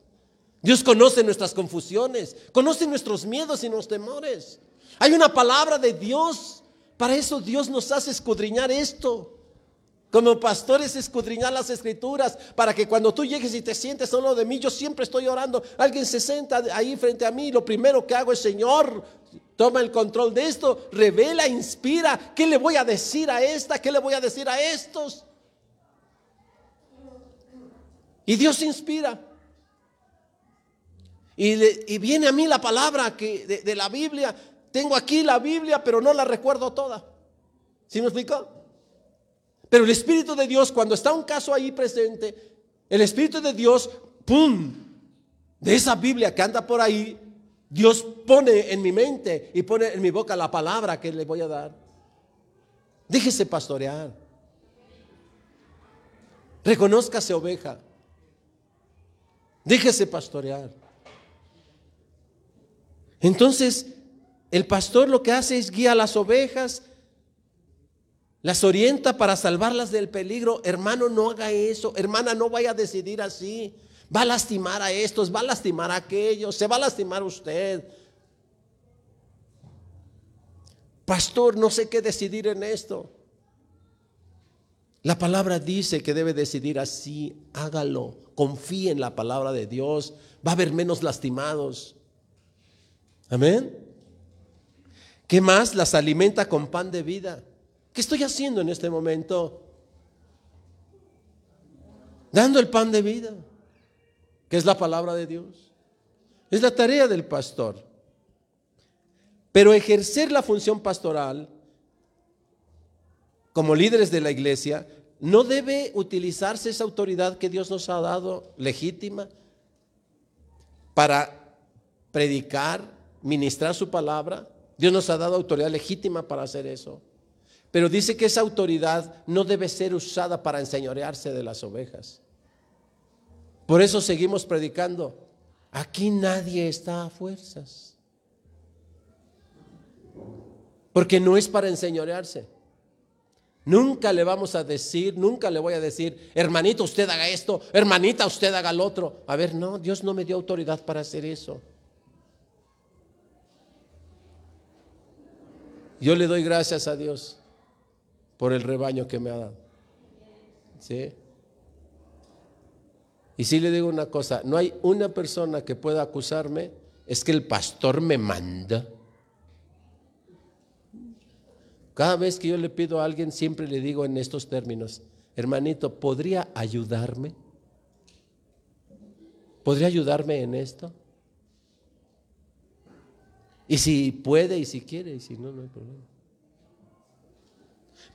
Dios conoce nuestras confusiones, conoce nuestros miedos y nuestros temores. Hay una palabra de Dios, para eso Dios nos hace escudriñar esto. Como pastores escudriñar las escrituras para que cuando tú llegues y te sientes solo de mí, yo siempre estoy orando. Alguien se sienta ahí frente a mí. Lo primero que hago es, Señor, toma el control de esto, revela, inspira. ¿Qué le voy a decir a esta? ¿Qué le voy a decir a estos? Y Dios inspira. Y, viene a mí la palabra que de, de, la Biblia. Tengo aquí la Biblia, pero no la recuerdo toda. ¿Sí me explico? Pero el Espíritu de Dios, cuando está un caso ahí presente, el Espíritu de Dios, ¡pum! De esa Biblia que anda por ahí, Dios pone en mi mente y pone en mi boca la palabra que le voy a dar. Déjese pastorear. Reconózcase oveja. Déjese pastorear. Entonces, el pastor lo que hace es guía a las ovejas las orienta para salvarlas del peligro. Hermano, no haga eso. Hermana, no vaya a decidir así. Va a lastimar a estos, va a lastimar a aquellos, se va a lastimar usted. Pastor, no sé qué decidir en esto. La palabra dice que debe decidir así, hágalo, confíe en la palabra de Dios, va a haber menos lastimados. Amén. ¿Qué más? Las alimenta con pan de vida. ¿Qué estoy haciendo en este momento? Dando el pan de vida, que es la palabra de Dios. Es la tarea del pastor. Pero ejercer la función pastoral como líderes de la iglesia no debe utilizarse esa autoridad que Dios nos ha dado legítima para predicar, ministrar su palabra. Dios nos ha dado autoridad legítima para hacer eso. Pero dice que esa autoridad no debe ser usada para enseñorearse de las ovejas. Por eso seguimos predicando. Aquí nadie está a fuerzas. Porque no es para enseñorearse. Nunca le vamos a decir, nunca le voy a decir, hermanito, usted haga esto, hermanita, usted haga lo otro. A ver, no, Dios no me dio autoridad para hacer eso. Yo le doy gracias a Dios por el rebaño que me ha dado. ¿Sí? Y si le digo una cosa, no hay una persona que pueda acusarme, es que el pastor me manda. Cada vez que yo le pido a alguien, siempre le digo en estos términos, hermanito, ¿podría ayudarme? ¿Podría ayudarme en esto? Y si puede y si quiere, y si no, no hay problema.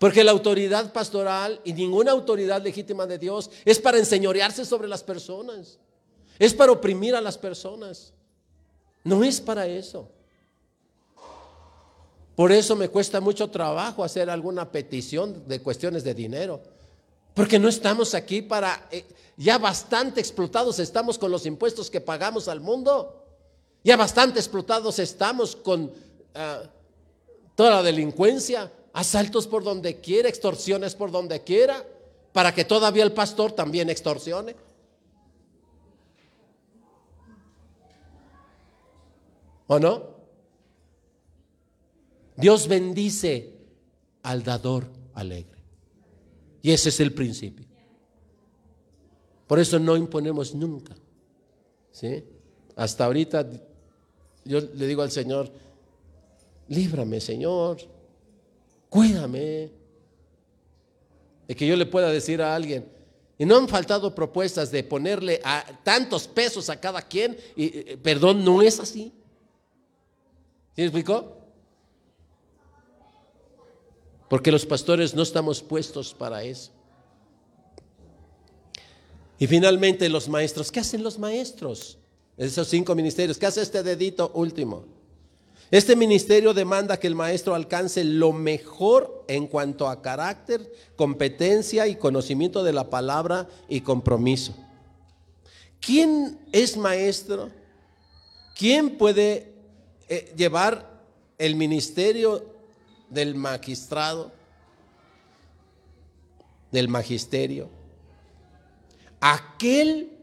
Porque la autoridad pastoral y ninguna autoridad legítima de Dios es para enseñorearse sobre las personas. Es para oprimir a las personas. No es para eso. Por eso me cuesta mucho trabajo hacer alguna petición de cuestiones de dinero. Porque no estamos aquí para... Eh, ya bastante explotados estamos con los impuestos que pagamos al mundo. Ya bastante explotados estamos con ah, toda la delincuencia, asaltos por donde quiera, extorsiones por donde quiera, para que todavía el pastor también extorsione. ¿O no? Dios bendice al dador alegre. Y ese es el principio. Por eso no imponemos nunca. ¿sí? Hasta ahorita yo le digo al Señor, líbrame Señor, cuídame. De que yo le pueda decir a alguien, y no han faltado propuestas de ponerle a tantos pesos a cada quien, y perdón, no es así. ¿Sí me explicó? Porque los pastores no estamos puestos para eso. Y finalmente los maestros, ¿qué hacen los maestros? Esos cinco ministerios. ¿Qué hace este dedito último? Este ministerio demanda que el maestro alcance lo mejor en cuanto a carácter, competencia y conocimiento de la palabra y compromiso. ¿Quién es maestro? ¿Quién puede eh, llevar el ministerio del magistrado, del magisterio? Aquel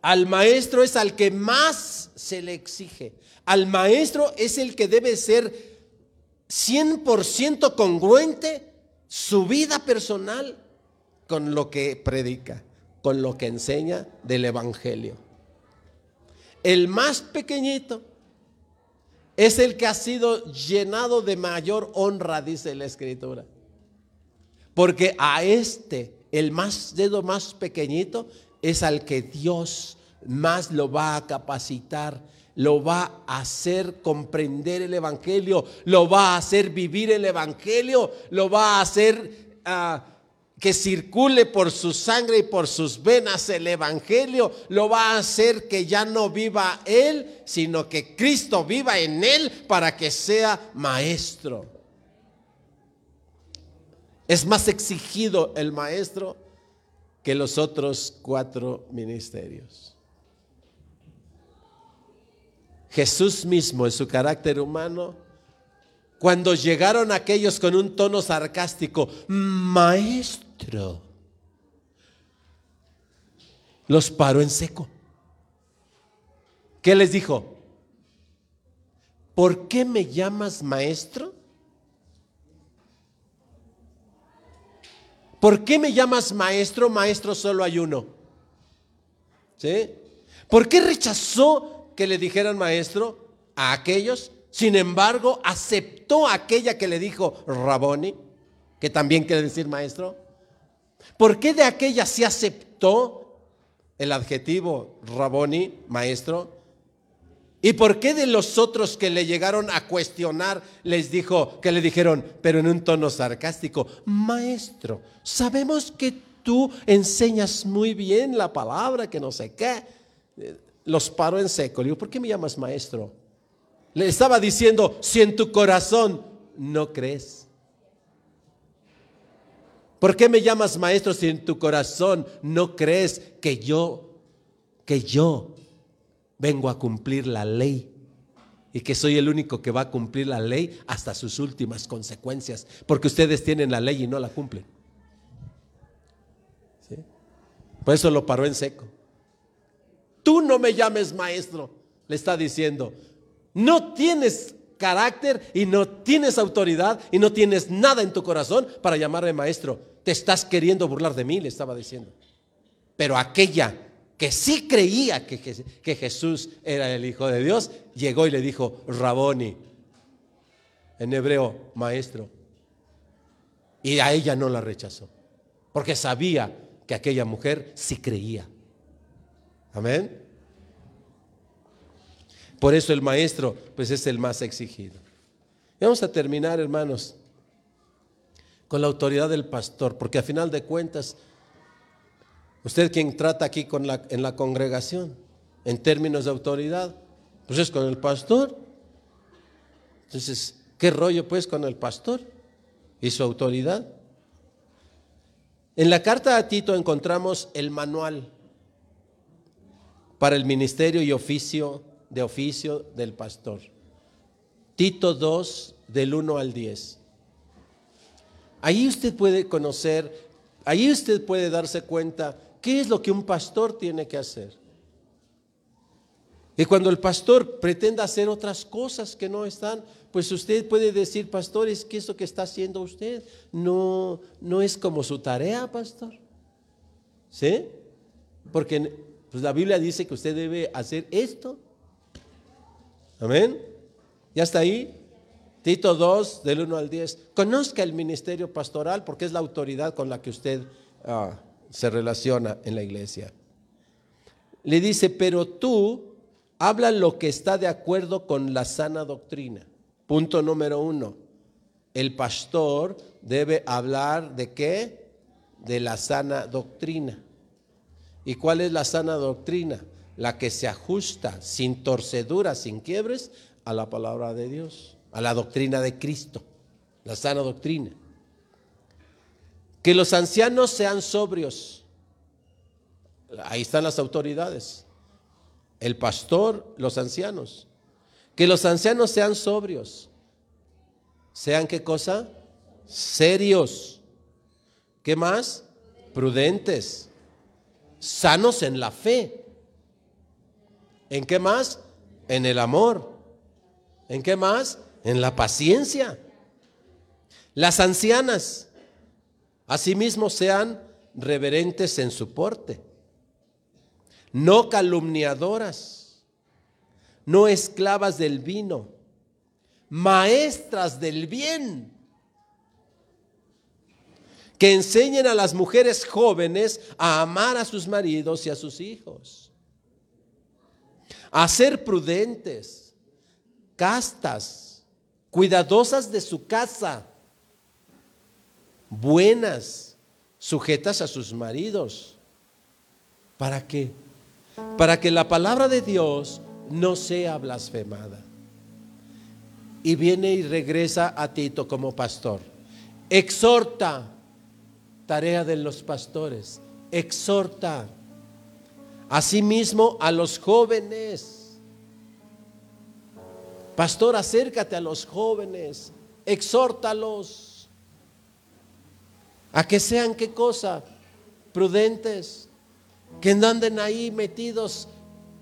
al maestro es al que más se le exige. Al maestro es el que debe ser 100% congruente su vida personal con lo que predica, con lo que enseña del Evangelio. El más pequeñito es el que ha sido llenado de mayor honra, dice la Escritura. Porque a este, el más dedo más pequeñito, es al que Dios más lo va a capacitar, lo va a hacer comprender el Evangelio, lo va a hacer vivir el Evangelio, lo va a hacer ah, que circule por su sangre y por sus venas el Evangelio, lo va a hacer que ya no viva Él, sino que Cristo viva en Él para que sea maestro. Es más exigido el maestro que los otros cuatro ministerios. Jesús mismo en su carácter humano, cuando llegaron aquellos con un tono sarcástico, maestro, los paró en seco. ¿Qué les dijo? ¿Por qué me llamas maestro? ¿Por qué me llamas maestro? Maestro solo hay uno. ¿Sí? ¿Por qué rechazó que le dijeran maestro a aquellos, sin embargo aceptó aquella que le dijo Raboni, que también quiere decir maestro. ¿Por qué de aquella se aceptó el adjetivo Raboni, maestro? ¿Y por qué de los otros que le llegaron a cuestionar les dijo, que le dijeron, pero en un tono sarcástico, maestro, sabemos que tú enseñas muy bien la palabra, que no sé qué? Los paró en seco. Le digo, ¿por qué me llamas maestro? Le estaba diciendo, si en tu corazón no crees. ¿Por qué me llamas maestro si en tu corazón no crees que yo, que yo vengo a cumplir la ley y que soy el único que va a cumplir la ley hasta sus últimas consecuencias, porque ustedes tienen la ley y no la cumplen. Por eso lo paró en seco. Tú no me llames maestro, le está diciendo. No tienes carácter y no tienes autoridad y no tienes nada en tu corazón para llamarme maestro. Te estás queriendo burlar de mí, le estaba diciendo. Pero aquella que sí creía que, que, Jesús era el Hijo de Dios, llegó y le dijo, Raboni, en hebreo, maestro. Y a ella no la rechazó, porque sabía que aquella mujer sí creía. Amén. Por eso el maestro, pues es el más exigido. vamos a terminar, hermanos, con la autoridad del pastor, porque a final de cuentas Usted quien trata aquí con la, en la congregación, en términos de autoridad, pues es con el pastor. Entonces, ¿qué rollo pues con el pastor y su autoridad? En la carta a Tito encontramos el manual para el ministerio y oficio de oficio del pastor. Tito 2 del 1 al 10. Ahí usted puede conocer, ahí usted puede darse cuenta ¿Qué es lo que un pastor tiene que hacer? Y cuando el pastor pretenda hacer otras cosas que no están, pues usted puede decir, pastor, es que eso que está haciendo usted no, no es como su tarea, pastor. ¿Sí? Porque pues, la Biblia dice que usted debe hacer esto. Amén. ¿Ya está ahí? Tito 2, del 1 al 10. Conozca el ministerio pastoral porque es la autoridad con la que usted ah, se relaciona en la iglesia. Le dice, pero tú habla lo que está de acuerdo con la sana doctrina. Punto número uno. El pastor debe hablar de qué? De la sana doctrina. ¿Y cuál es la sana doctrina? La que se ajusta sin torceduras, sin quiebres, a la palabra de Dios, a la doctrina de Cristo, la sana doctrina. Que los ancianos sean sobrios. Ahí están las autoridades. El pastor, los ancianos. Que los ancianos sean sobrios. ¿Sean qué cosa? Serios. ¿Qué más? Prudentes. Sanos en la fe. ¿En qué más? En el amor. ¿En qué más? En la paciencia. Las ancianas Asimismo sean reverentes en su porte, no calumniadoras, no esclavas del vino, maestras del bien, que enseñen a las mujeres jóvenes a amar a sus maridos y a sus hijos, a ser prudentes, castas, cuidadosas de su casa buenas, sujetas a sus maridos. ¿Para qué? Para que la palabra de Dios no sea blasfemada. Y viene y regresa a Tito como pastor. Exhorta, tarea de los pastores, exhorta. Asimismo a los jóvenes. Pastor, acércate a los jóvenes, exhórtalos a que sean qué cosa, prudentes, que no anden ahí metidos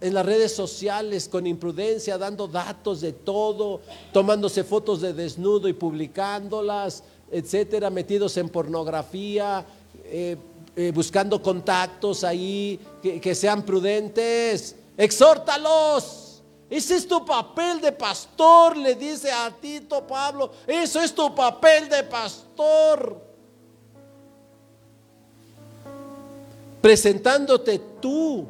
en las redes sociales con imprudencia, dando datos de todo, tomándose fotos de desnudo y publicándolas, etcétera, metidos en pornografía, eh, eh, buscando contactos ahí, que, que sean prudentes. Exhórtalos. Ese es tu papel de pastor, le dice a Tito Pablo. Eso es tu papel de pastor. presentándote tú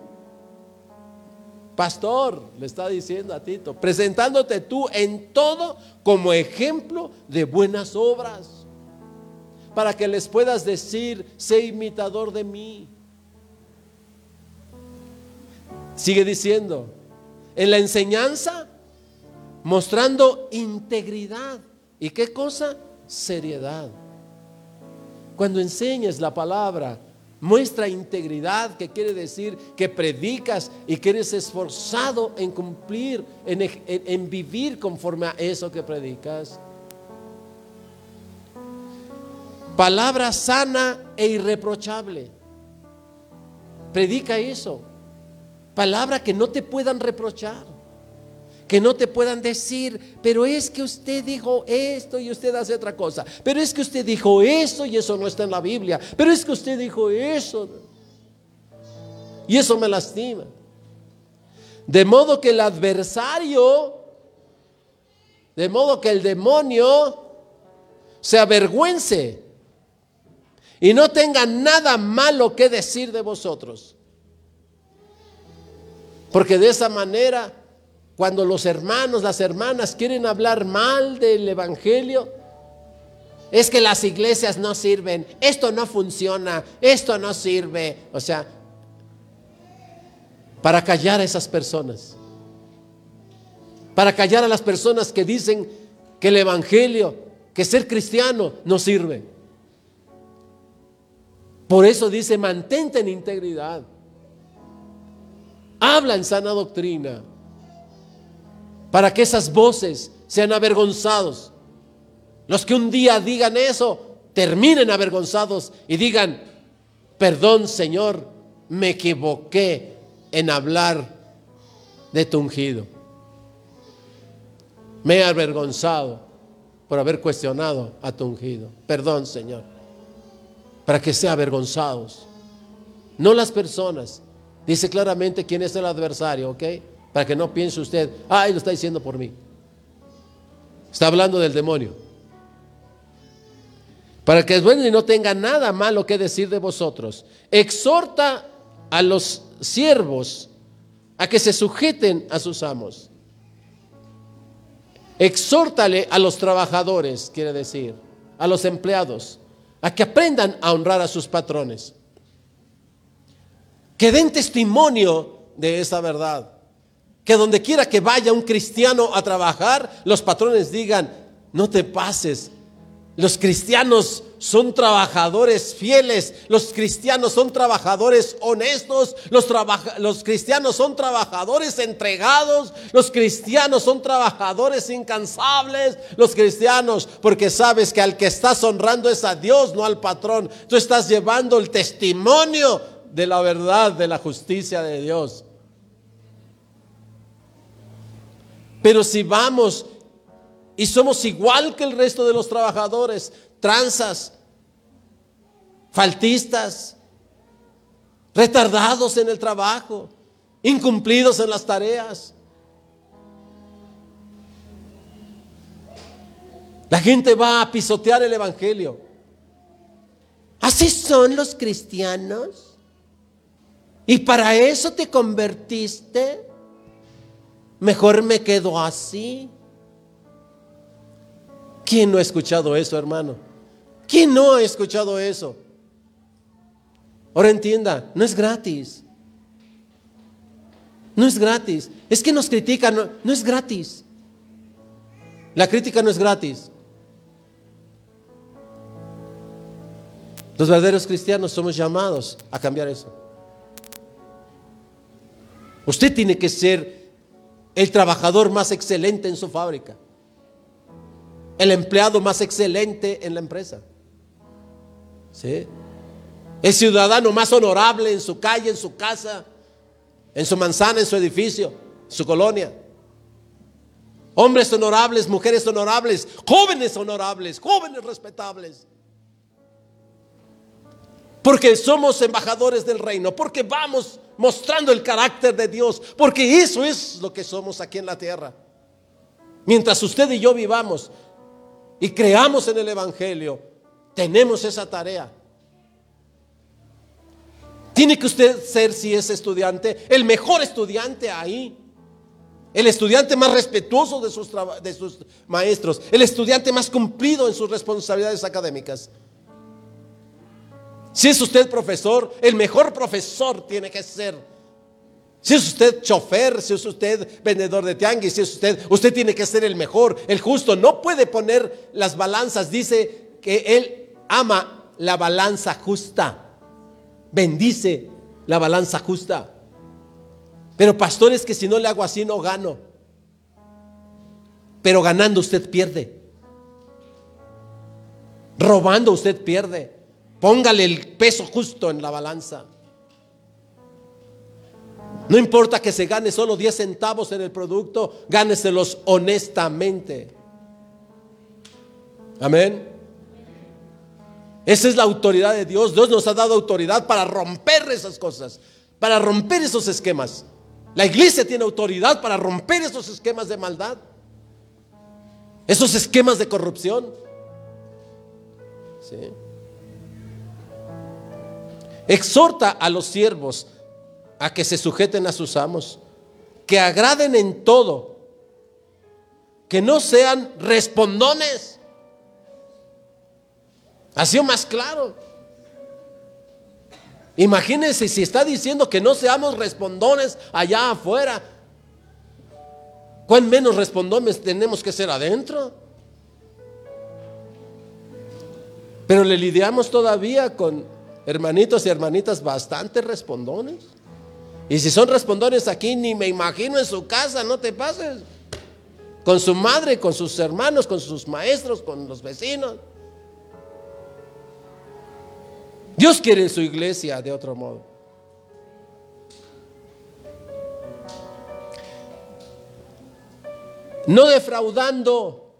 Pastor, le está diciendo a Tito, presentándote tú en todo como ejemplo de buenas obras, para que les puedas decir, sé imitador de mí. Sigue diciendo, en la enseñanza, mostrando integridad. ¿Y qué cosa? Seriedad. Cuando enseñes la palabra, muestra integridad, que quiere decir que predicas y que eres esforzado en cumplir, en, vivir conforme a eso que predicas. Palabra sana e irreprochable. Predica eso. Palabra que no te puedan reprochar que no te puedan decir, pero es que usted dijo esto y usted hace otra cosa, pero es que usted dijo eso y eso no está en la Biblia, pero es que usted dijo eso y eso me lastima. De modo que el adversario, de modo que el demonio se avergüence y no tenga nada malo que decir de vosotros. Porque de esa manera cuando los hermanos, las hermanas quieren hablar mal del Evangelio, es que las iglesias no sirven, esto no funciona, esto no sirve. O sea, para callar a esas personas, para callar a las personas que dicen que el Evangelio, que ser cristiano no sirve. Por eso dice, mantente en integridad. Habla en sana doctrina para que esas voces sean avergonzados. Los que un día digan eso, terminen avergonzados y digan, perdón Señor, me equivoqué en hablar de tu ungido. Me he avergonzado por haber cuestionado a tu ungido. Perdón Señor, para que sean avergonzados. No las personas. Dice claramente quién es el adversario, ¿ok? Para que no piense usted, ay, lo está diciendo por mí. Está hablando del demonio. Para que es bueno y no tenga nada malo que decir de vosotros. Exhorta a los siervos a que se sujeten a sus amos. Exhórtale a los trabajadores, quiere decir, a los empleados, a que aprendan a honrar a sus patrones. Que den testimonio de esa verdad que donde quiera que vaya un cristiano a trabajar, los patrones digan, no te pases. Los cristianos son trabajadores fieles, los cristianos son trabajadores honestos, los, los, cristianos son trabajadores entregados, los cristianos son trabajadores incansables, los cristianos, porque sabes que al que estás honrando es a Dios, no al patrón. Tú estás llevando el testimonio de la verdad, de la justicia de Dios. Pero si vamos y somos igual que el resto de los trabajadores, tranzas, faltistas, retardados en el trabajo, incumplidos en las tareas. La gente va a pisotear el Evangelio. Así son los cristianos. Y para eso te convertiste. Mejor me quedo así. ¿Quién no ha escuchado eso, hermano? ¿Quién no ha escuchado eso? Ahora entienda, no es gratis. No es gratis. Es que nos critican, no, no es gratis. La crítica no es gratis. Los verdaderos cristianos somos llamados a cambiar eso. Usted tiene que ser el trabajador más excelente en su fábrica, el empleado más excelente en la empresa, ¿sí? el ciudadano más honorable en su calle, en su casa, en su manzana, en su edificio, en su colonia. Hombres honorables, mujeres honorables, jóvenes honorables, jóvenes respetables. Porque somos embajadores del reino, porque vamos mostrando el carácter de Dios, porque eso es lo que somos aquí en la tierra. Mientras usted y yo vivamos y creamos en el Evangelio, tenemos esa tarea. Tiene que usted ser, si es estudiante, el mejor estudiante ahí. El estudiante más respetuoso de sus, de sus maestros. El estudiante más cumplido en sus responsabilidades académicas. Si es usted profesor, el mejor profesor tiene que ser. Si es usted chofer, si es usted vendedor de tianguis, si es usted, usted tiene que ser el mejor, el justo. No puede poner las balanzas. Dice que él ama la balanza justa. Bendice la balanza justa. Pero pastores que si no le hago así no gano. Pero ganando usted pierde. Robando usted pierde. Póngale el peso justo en la balanza. No importa que se gane solo 10 centavos en el producto, gáneselos honestamente. Amén. Esa es la autoridad de Dios. Dios nos ha dado autoridad para romper esas cosas, para romper esos esquemas. La iglesia tiene autoridad para romper esos esquemas de maldad, esos esquemas de corrupción. Exhorta a los siervos a que se sujeten a sus amos, que agraden en todo, que no sean respondones ha sido más claro. Imagínense si está diciendo que no seamos respondones allá afuera. ¿Cuán menos respondones tenemos que ser adentro? Pero le lidiamos todavía con hermanitos y hermanitas bastante respondones. Y si son respondones aquí, ni me imagino en su casa, no te pases. Con su madre, con sus hermanos, con sus maestros, con los vecinos. Dios quiere su iglesia de otro modo. No defraudando,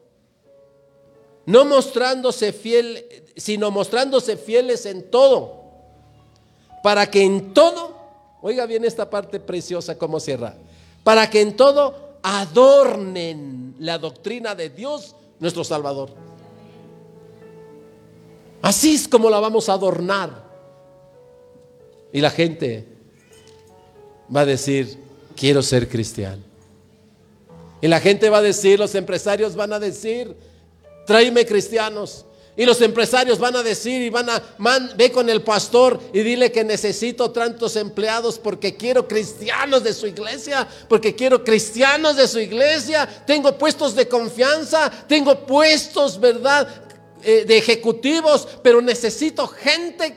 no mostrándose fiel, sino mostrándose fieles en todo, para que en todo, oiga bien esta parte preciosa como cierra, para que en todo adornen la doctrina de Dios, nuestro Salvador. Así es como la vamos a adornar. Y la gente va a decir, quiero ser cristiano. Y la gente va a decir, los empresarios van a decir, tráeme cristianos. Y los empresarios van a decir y van a, ve con el pastor y dile que necesito tantos empleados porque quiero cristianos de su iglesia, porque quiero cristianos de su iglesia. Tengo puestos de confianza, tengo puestos, ¿verdad? Eh, de ejecutivos, pero necesito gente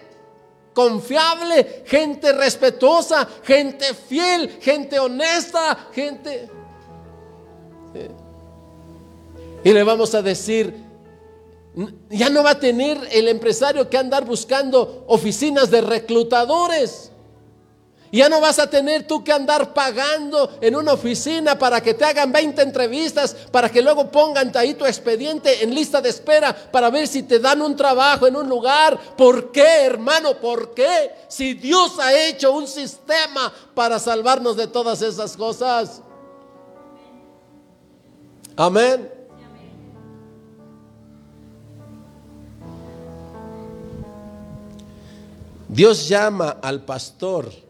confiable, gente respetuosa, gente fiel, gente honesta, gente... Y le vamos a decir, ya no va a tener el empresario que andar buscando oficinas de reclutadores. Ya no vas a tener tú que andar pagando en una oficina para que te hagan 20 entrevistas, para que luego pongan ahí tu expediente en lista de espera para ver si te dan un trabajo en un lugar. ¿Por qué, hermano? ¿Por qué? Si Dios ha hecho un sistema para salvarnos de todas esas cosas. Amén. Dios llama al pastor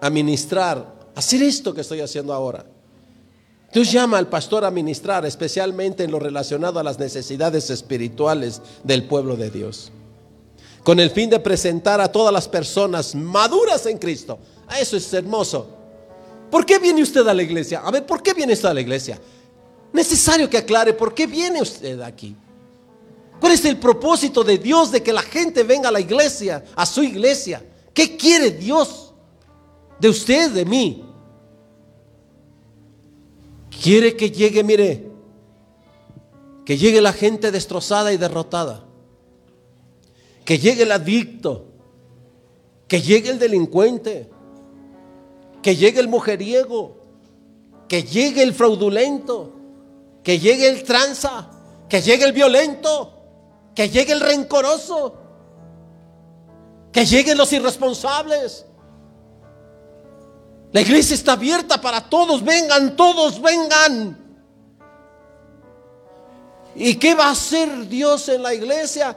a ministrar, hacer esto que estoy haciendo ahora. Dios llama al pastor a ministrar, especialmente en lo relacionado a las necesidades espirituales del pueblo de Dios, con el fin de presentar a todas las personas maduras en Cristo. A eso es hermoso. ¿Por qué viene usted a la iglesia? A ver, ¿por qué viene usted a la iglesia? Necesario que aclare por qué viene usted aquí. ¿Cuál es el propósito de Dios de que la gente venga a la iglesia, a su iglesia? ¿Qué quiere Dios? De usted, de mí. Quiere que llegue, mire, que llegue la gente destrozada y derrotada. Que llegue el adicto. Que llegue el delincuente. Que llegue el mujeriego. Que llegue el fraudulento. Que llegue el tranza. Que llegue el violento. Que llegue el rencoroso. Que lleguen los irresponsables. La iglesia está abierta para todos, vengan, todos vengan. ¿Y qué va a hacer Dios en la iglesia?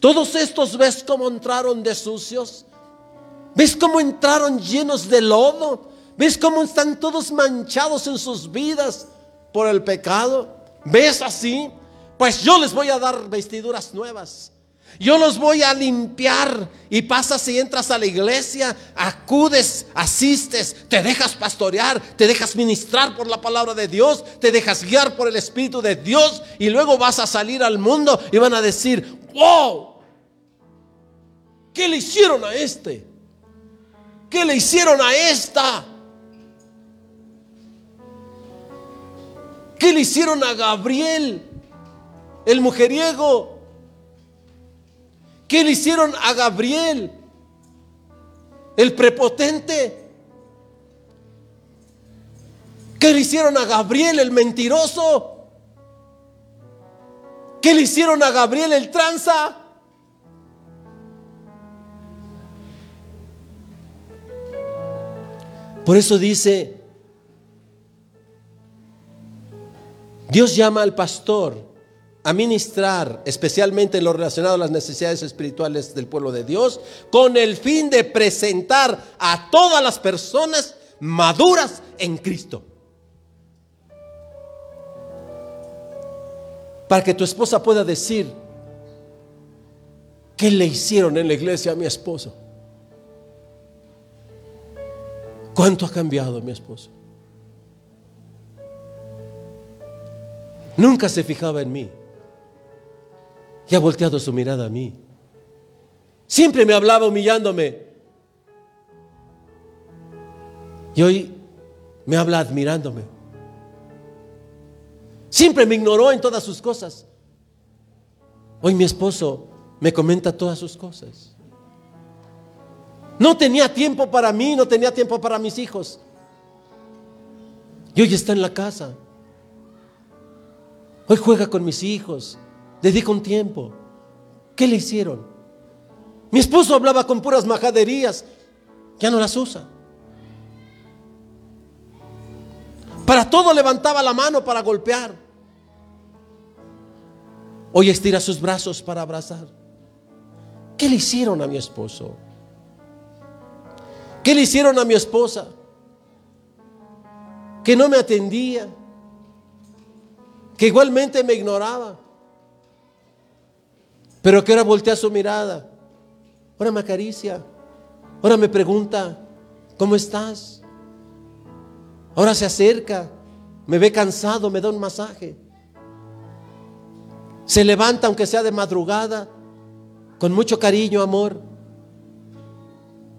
Todos estos ves cómo entraron de sucios. ¿Ves cómo entraron llenos de lodo? ¿Ves cómo están todos manchados en sus vidas por el pecado? ¿Ves así? Pues yo les voy a dar vestiduras nuevas. Yo los voy a limpiar y pasas y entras a la iglesia, acudes, asistes, te dejas pastorear, te dejas ministrar por la palabra de Dios, te dejas guiar por el Espíritu de Dios y luego vas a salir al mundo y van a decir, wow, ¿qué le hicieron a este? ¿Qué le hicieron a esta? ¿Qué le hicieron a Gabriel, el mujeriego? ¿Qué le hicieron a Gabriel, el prepotente? ¿Qué le hicieron a Gabriel, el mentiroso? ¿Qué le hicieron a Gabriel, el tranza? Por eso dice, Dios llama al pastor a ministrar, especialmente en lo relacionado a las necesidades espirituales del pueblo de Dios, con el fin de presentar a todas las personas maduras en Cristo. Para que tu esposa pueda decir, ¿qué le hicieron en la iglesia a mi esposo? ¿Cuánto ha cambiado mi esposo? Nunca se fijaba en mí. Y ha volteado su mirada a mí. Siempre me hablaba humillándome. Y hoy me habla admirándome. Siempre me ignoró en todas sus cosas. Hoy mi esposo me comenta todas sus cosas. No tenía tiempo para mí, no tenía tiempo para mis hijos. Y hoy está en la casa. Hoy juega con mis hijos. Dedica un tiempo. ¿Qué le hicieron? Mi esposo hablaba con puras majaderías. Ya no las usa. Para todo levantaba la mano para golpear. Hoy estira sus brazos para abrazar. ¿Qué le hicieron a mi esposo? ¿Qué le hicieron a mi esposa? Que no me atendía que igualmente me ignoraba, pero que ahora voltea su mirada, ahora me acaricia, ahora me pregunta, ¿cómo estás? Ahora se acerca, me ve cansado, me da un masaje. Se levanta aunque sea de madrugada, con mucho cariño, amor.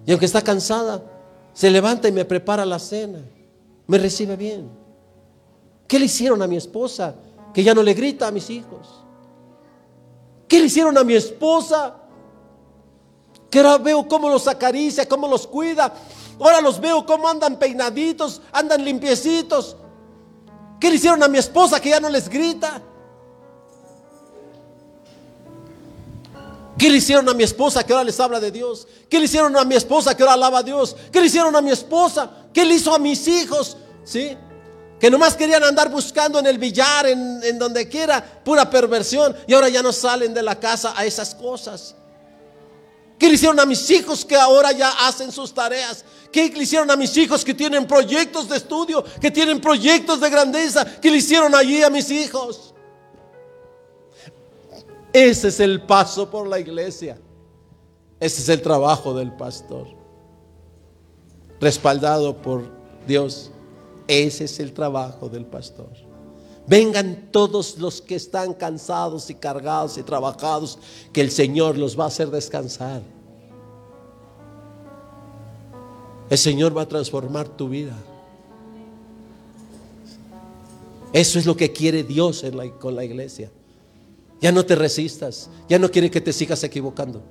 Y aunque está cansada, se levanta y me prepara la cena. Me recibe bien. ¿Qué le hicieron a mi esposa? que ya no le grita a mis hijos. ¿Qué le hicieron a mi esposa? Que ahora veo cómo los acaricia, cómo los cuida. Ahora los veo cómo andan peinaditos, andan limpiecitos. ¿Qué le hicieron a mi esposa que ya no les grita? ¿Qué le hicieron a mi esposa que ahora les habla de Dios? ¿Qué le hicieron a mi esposa que ahora alaba a Dios? ¿Qué le hicieron a mi esposa? ¿Qué le hizo a mis hijos? ¿Sí? Que nomás querían andar buscando en el billar, en, donde quiera, pura perversión, y ahora ya no salen de la casa a esas cosas. ¿Qué le hicieron a mis hijos que ahora ya hacen sus tareas? ¿Qué le hicieron a mis hijos que tienen proyectos de estudio, que tienen proyectos de grandeza? ¿Qué le hicieron allí a mis hijos? Ese es el paso por la iglesia. Ese es el trabajo del pastor. Respaldado por Dios. Ese es el trabajo del pastor. Vengan todos los que están cansados y cargados y trabajados, que el Señor los va a hacer descansar. El Señor va a transformar tu vida. Eso es lo que quiere Dios con la iglesia. Ya no te resistas. Ya no quiere que te sigas equivocando.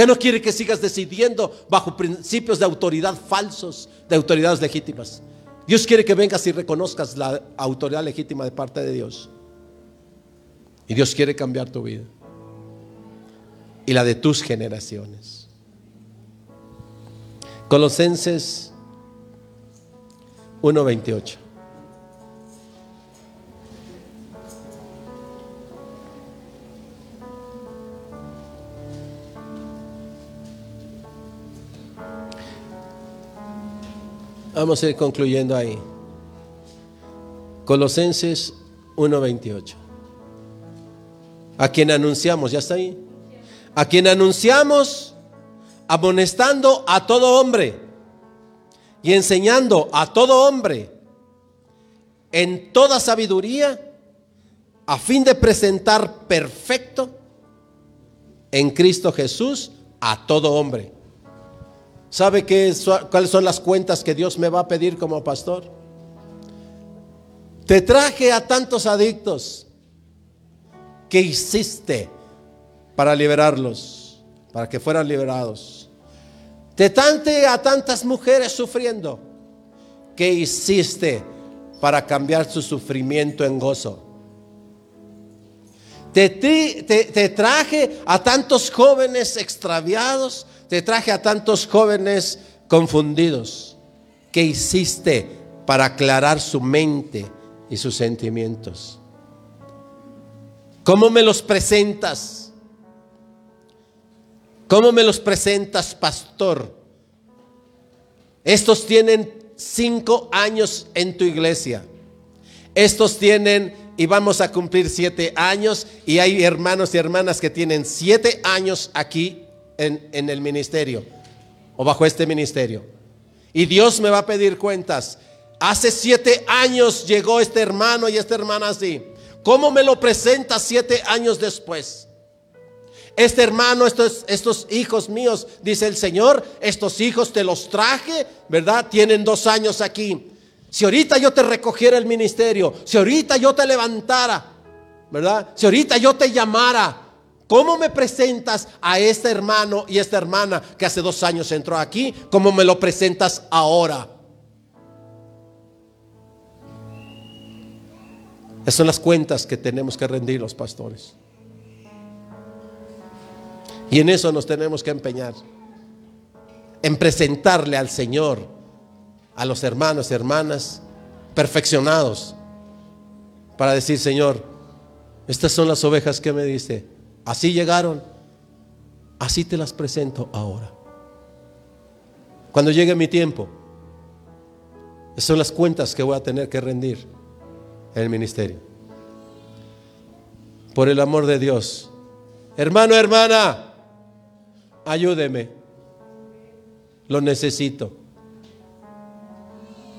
Ya no quiere que sigas decidiendo bajo principios de autoridad falsos, de autoridades legítimas. Dios quiere que vengas y reconozcas la autoridad legítima de parte de Dios. Y Dios quiere cambiar tu vida. Y la de tus generaciones. Colosenses 1:28. Vamos a ir concluyendo ahí. Colosenses 1:28. A quien anunciamos, ¿ya está ahí? A quien anunciamos amonestando a todo hombre y enseñando a todo hombre en toda sabiduría a fin de presentar perfecto en Cristo Jesús a todo hombre. ¿Sabe qué, cuáles son las cuentas que Dios me va a pedir como pastor? Te traje a tantos adictos. ¿Qué hiciste para liberarlos? Para que fueran liberados. Te tante a tantas mujeres sufriendo. ¿Qué hiciste para cambiar su sufrimiento en gozo? Te, te, traje a tantos jóvenes extraviados, te traje a tantos jóvenes confundidos. ¿Qué hiciste para aclarar su mente y sus sentimientos? ¿Cómo me los presentas? ¿Cómo me los presentas, pastor? Estos tienen cinco años en tu iglesia. Estos tienen y vamos a cumplir siete años y hay hermanos y hermanas que tienen siete años aquí en, el ministerio o bajo este ministerio. Y Dios me va a pedir cuentas. Hace siete años llegó este hermano y esta hermana así. ¿Cómo me lo presenta siete años después? Este hermano, estos, estos hijos míos, dice el Señor, estos hijos te los traje, ¿verdad? Tienen dos años aquí. Si ahorita yo te recogiera el ministerio, si ahorita yo te levantara, ¿verdad? Si ahorita yo te llamara, ¿cómo me presentas a este hermano y esta hermana que hace dos años entró aquí? ¿Cómo me lo presentas ahora? Esas son las cuentas que tenemos que rendir los pastores. Y en eso nos tenemos que empeñar. En presentarle al Señor a los hermanos y hermanas perfeccionados para decir, Señor, estas son las ovejas que me diste. Así llegaron, así te las presento ahora. Cuando llegue mi tiempo, son las cuentas que voy a tener que rendir en el ministerio. Por el amor de Dios. Hermano, hermana, ayúdeme. Lo necesito.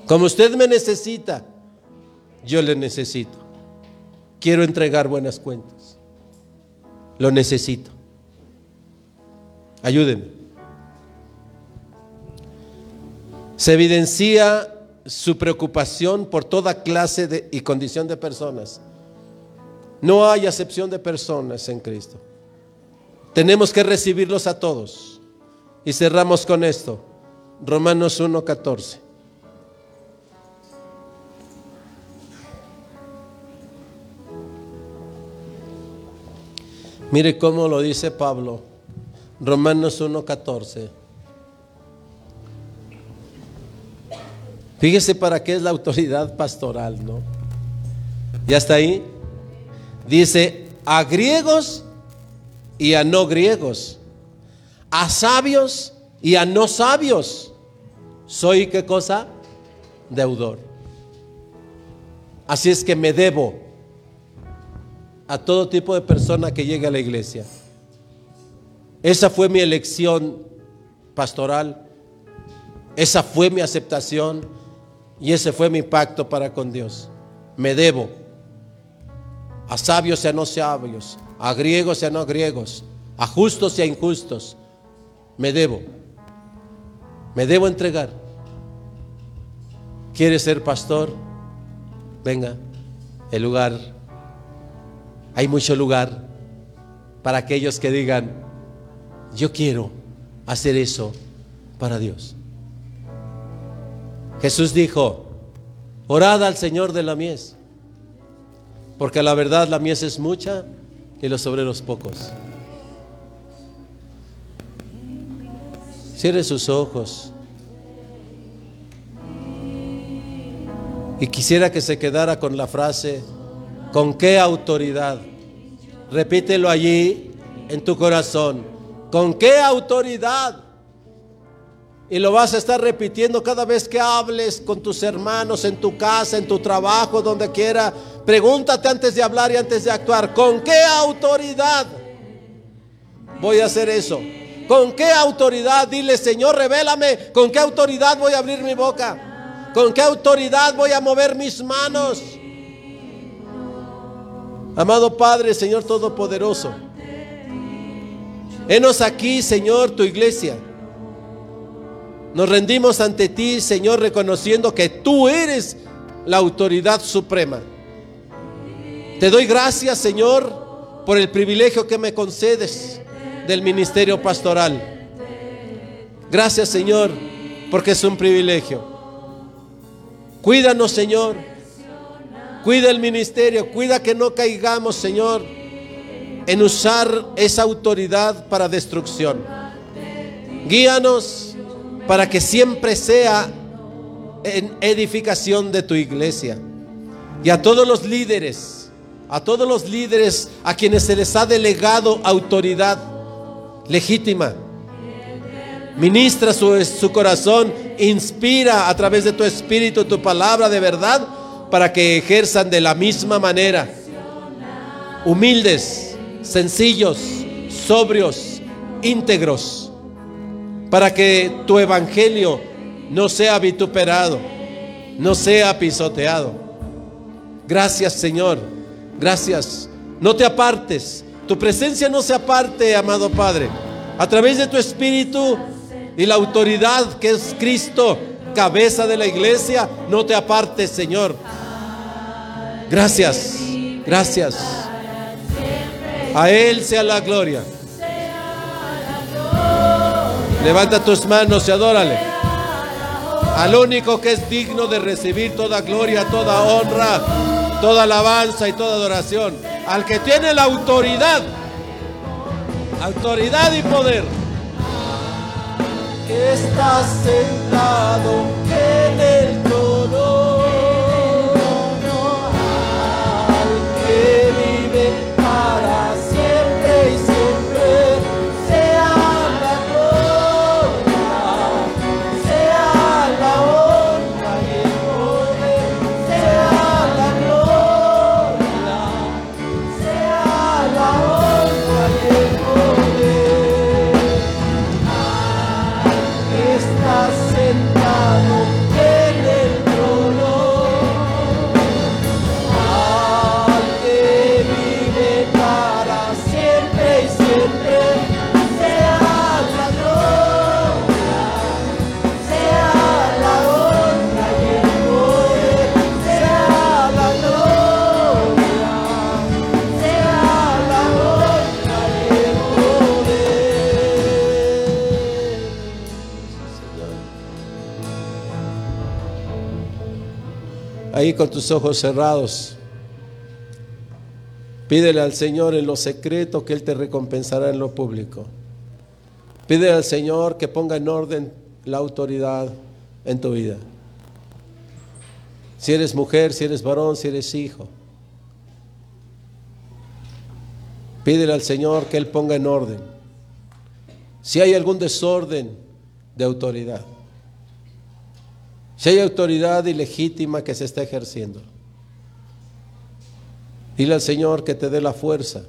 Como usted me necesita, yo le necesito. Quiero entregar buenas cuentas. Lo necesito. Ayúdenme. Se evidencia su preocupación por toda clase de, y condición de personas. No hay acepción de personas en Cristo. Tenemos que recibirlos a todos. Y cerramos con esto. Romanos 1.14. Mire cómo lo dice Pablo, Romanos 1.14. Fíjese para qué es la autoridad pastoral, ¿no? ¿Ya está ahí? Dice, a griegos y a no griegos, a sabios y a no sabios. Soy qué cosa? Deudor. Así es que me debo a todo tipo de persona que llegue a la iglesia. Esa fue mi elección pastoral, esa fue mi aceptación y ese fue mi pacto para con Dios. Me debo a sabios y a no sabios, a griegos y a no griegos, a justos y a injustos. Me debo, me debo entregar. ¿Quieres ser pastor? Venga, el lugar hay mucho lugar para aquellos que digan, yo quiero hacer eso para Dios. Jesús dijo, orad al Señor de la mies, porque la verdad la mies es mucha y los obreros pocos. Cierre sus ojos. Y quisiera que se quedara con la frase, ¿Con qué autoridad? Repítelo allí en tu corazón. ¿Con qué autoridad Y lo vas a estar repitiendo cada vez que hables con tus hermanos, en tu casa, en tu trabajo, donde quiera. Pregúntate antes de hablar y antes de actuar, ¿con qué autoridad voy a hacer eso? ¿Con qué autoridad? Dile, Señor, revélame, ¿con qué autoridad voy a abrir mi boca? ¿Con qué autoridad voy a mover mis manos? Amado Padre, Señor Todopoderoso, henos aquí, Señor, tu iglesia. Nos rendimos ante ti, Señor, reconociendo que tú eres la autoridad suprema. Te doy gracias, Señor, por el privilegio que me concedes del ministerio pastoral. Gracias, Señor, porque es un privilegio. Cuídanos, Señor. Cuida el ministerio, cuida que no caigamos, Señor, en usar esa autoridad para destrucción. Guíanos para que siempre sea en edificación de tu iglesia. Y a todos los líderes, a todos los líderes a quienes se les ha delegado autoridad legítima. Ministra su, su corazón, inspira a través de tu espíritu tu palabra de verdad para que ejerzan de la misma manera. Humildes, sencillos, sobrios, íntegros para que tu evangelio no sea vituperado, no sea pisoteado. Gracias Señor, gracias. No te apartes, tu presencia no se aparte, amado Padre. A través de tu Espíritu y la autoridad que es Cristo, cabeza de la iglesia, no te apartes, Señor. Gracias, gracias. A Él sea la gloria. Levanta tus manos y adórale. Al único que es digno de recibir toda gloria, toda honra, toda alabanza y toda adoración. Al que tiene la autoridad, autoridad y poder. Que está sentado en el trono. Ojos cerrados. Pídele al Señor en lo secreto que Él te recompensará en lo público. Pídele al Señor que ponga en orden la autoridad en tu vida. Si eres mujer, si eres varón, si eres hijo. Pídele al Señor que Él ponga en orden. Si hay algún desorden de autoridad. Si hay autoridad ilegítima que se está ejerciendo. Dile al Señor que te dé la fuerza,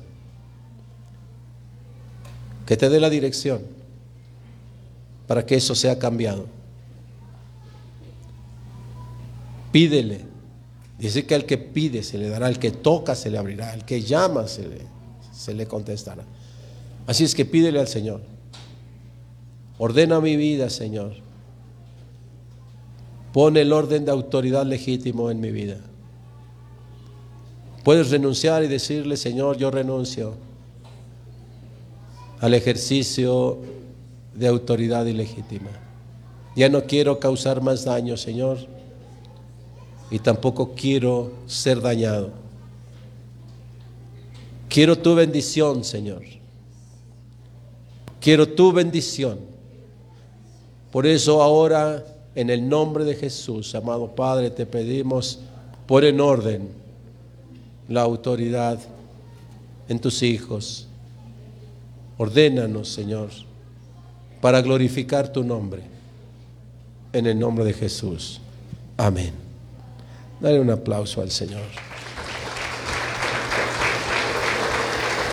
que te dé la dirección para que eso sea cambiado. Pídele. Dice que al que pide se le dará, al que toca se le abrirá, al que llama se le, se le contestará. Así es que pídele al Señor. Ordena mi vida, Señor. Pon el orden de autoridad legítimo en mi vida. Puedes renunciar y decirle, Señor, yo renuncio al ejercicio de autoridad ilegítima. Ya no quiero causar más daño, Señor, y tampoco quiero ser dañado. Quiero tu bendición, Señor. Quiero tu bendición. Por eso ahora, en el nombre de Jesús, amado Padre, te pedimos, pon en orden la autoridad en tus hijos. Ordénanos, Señor, para glorificar tu nombre. en el nombre de Jesús. Amén. Dale un aplauso al Señor.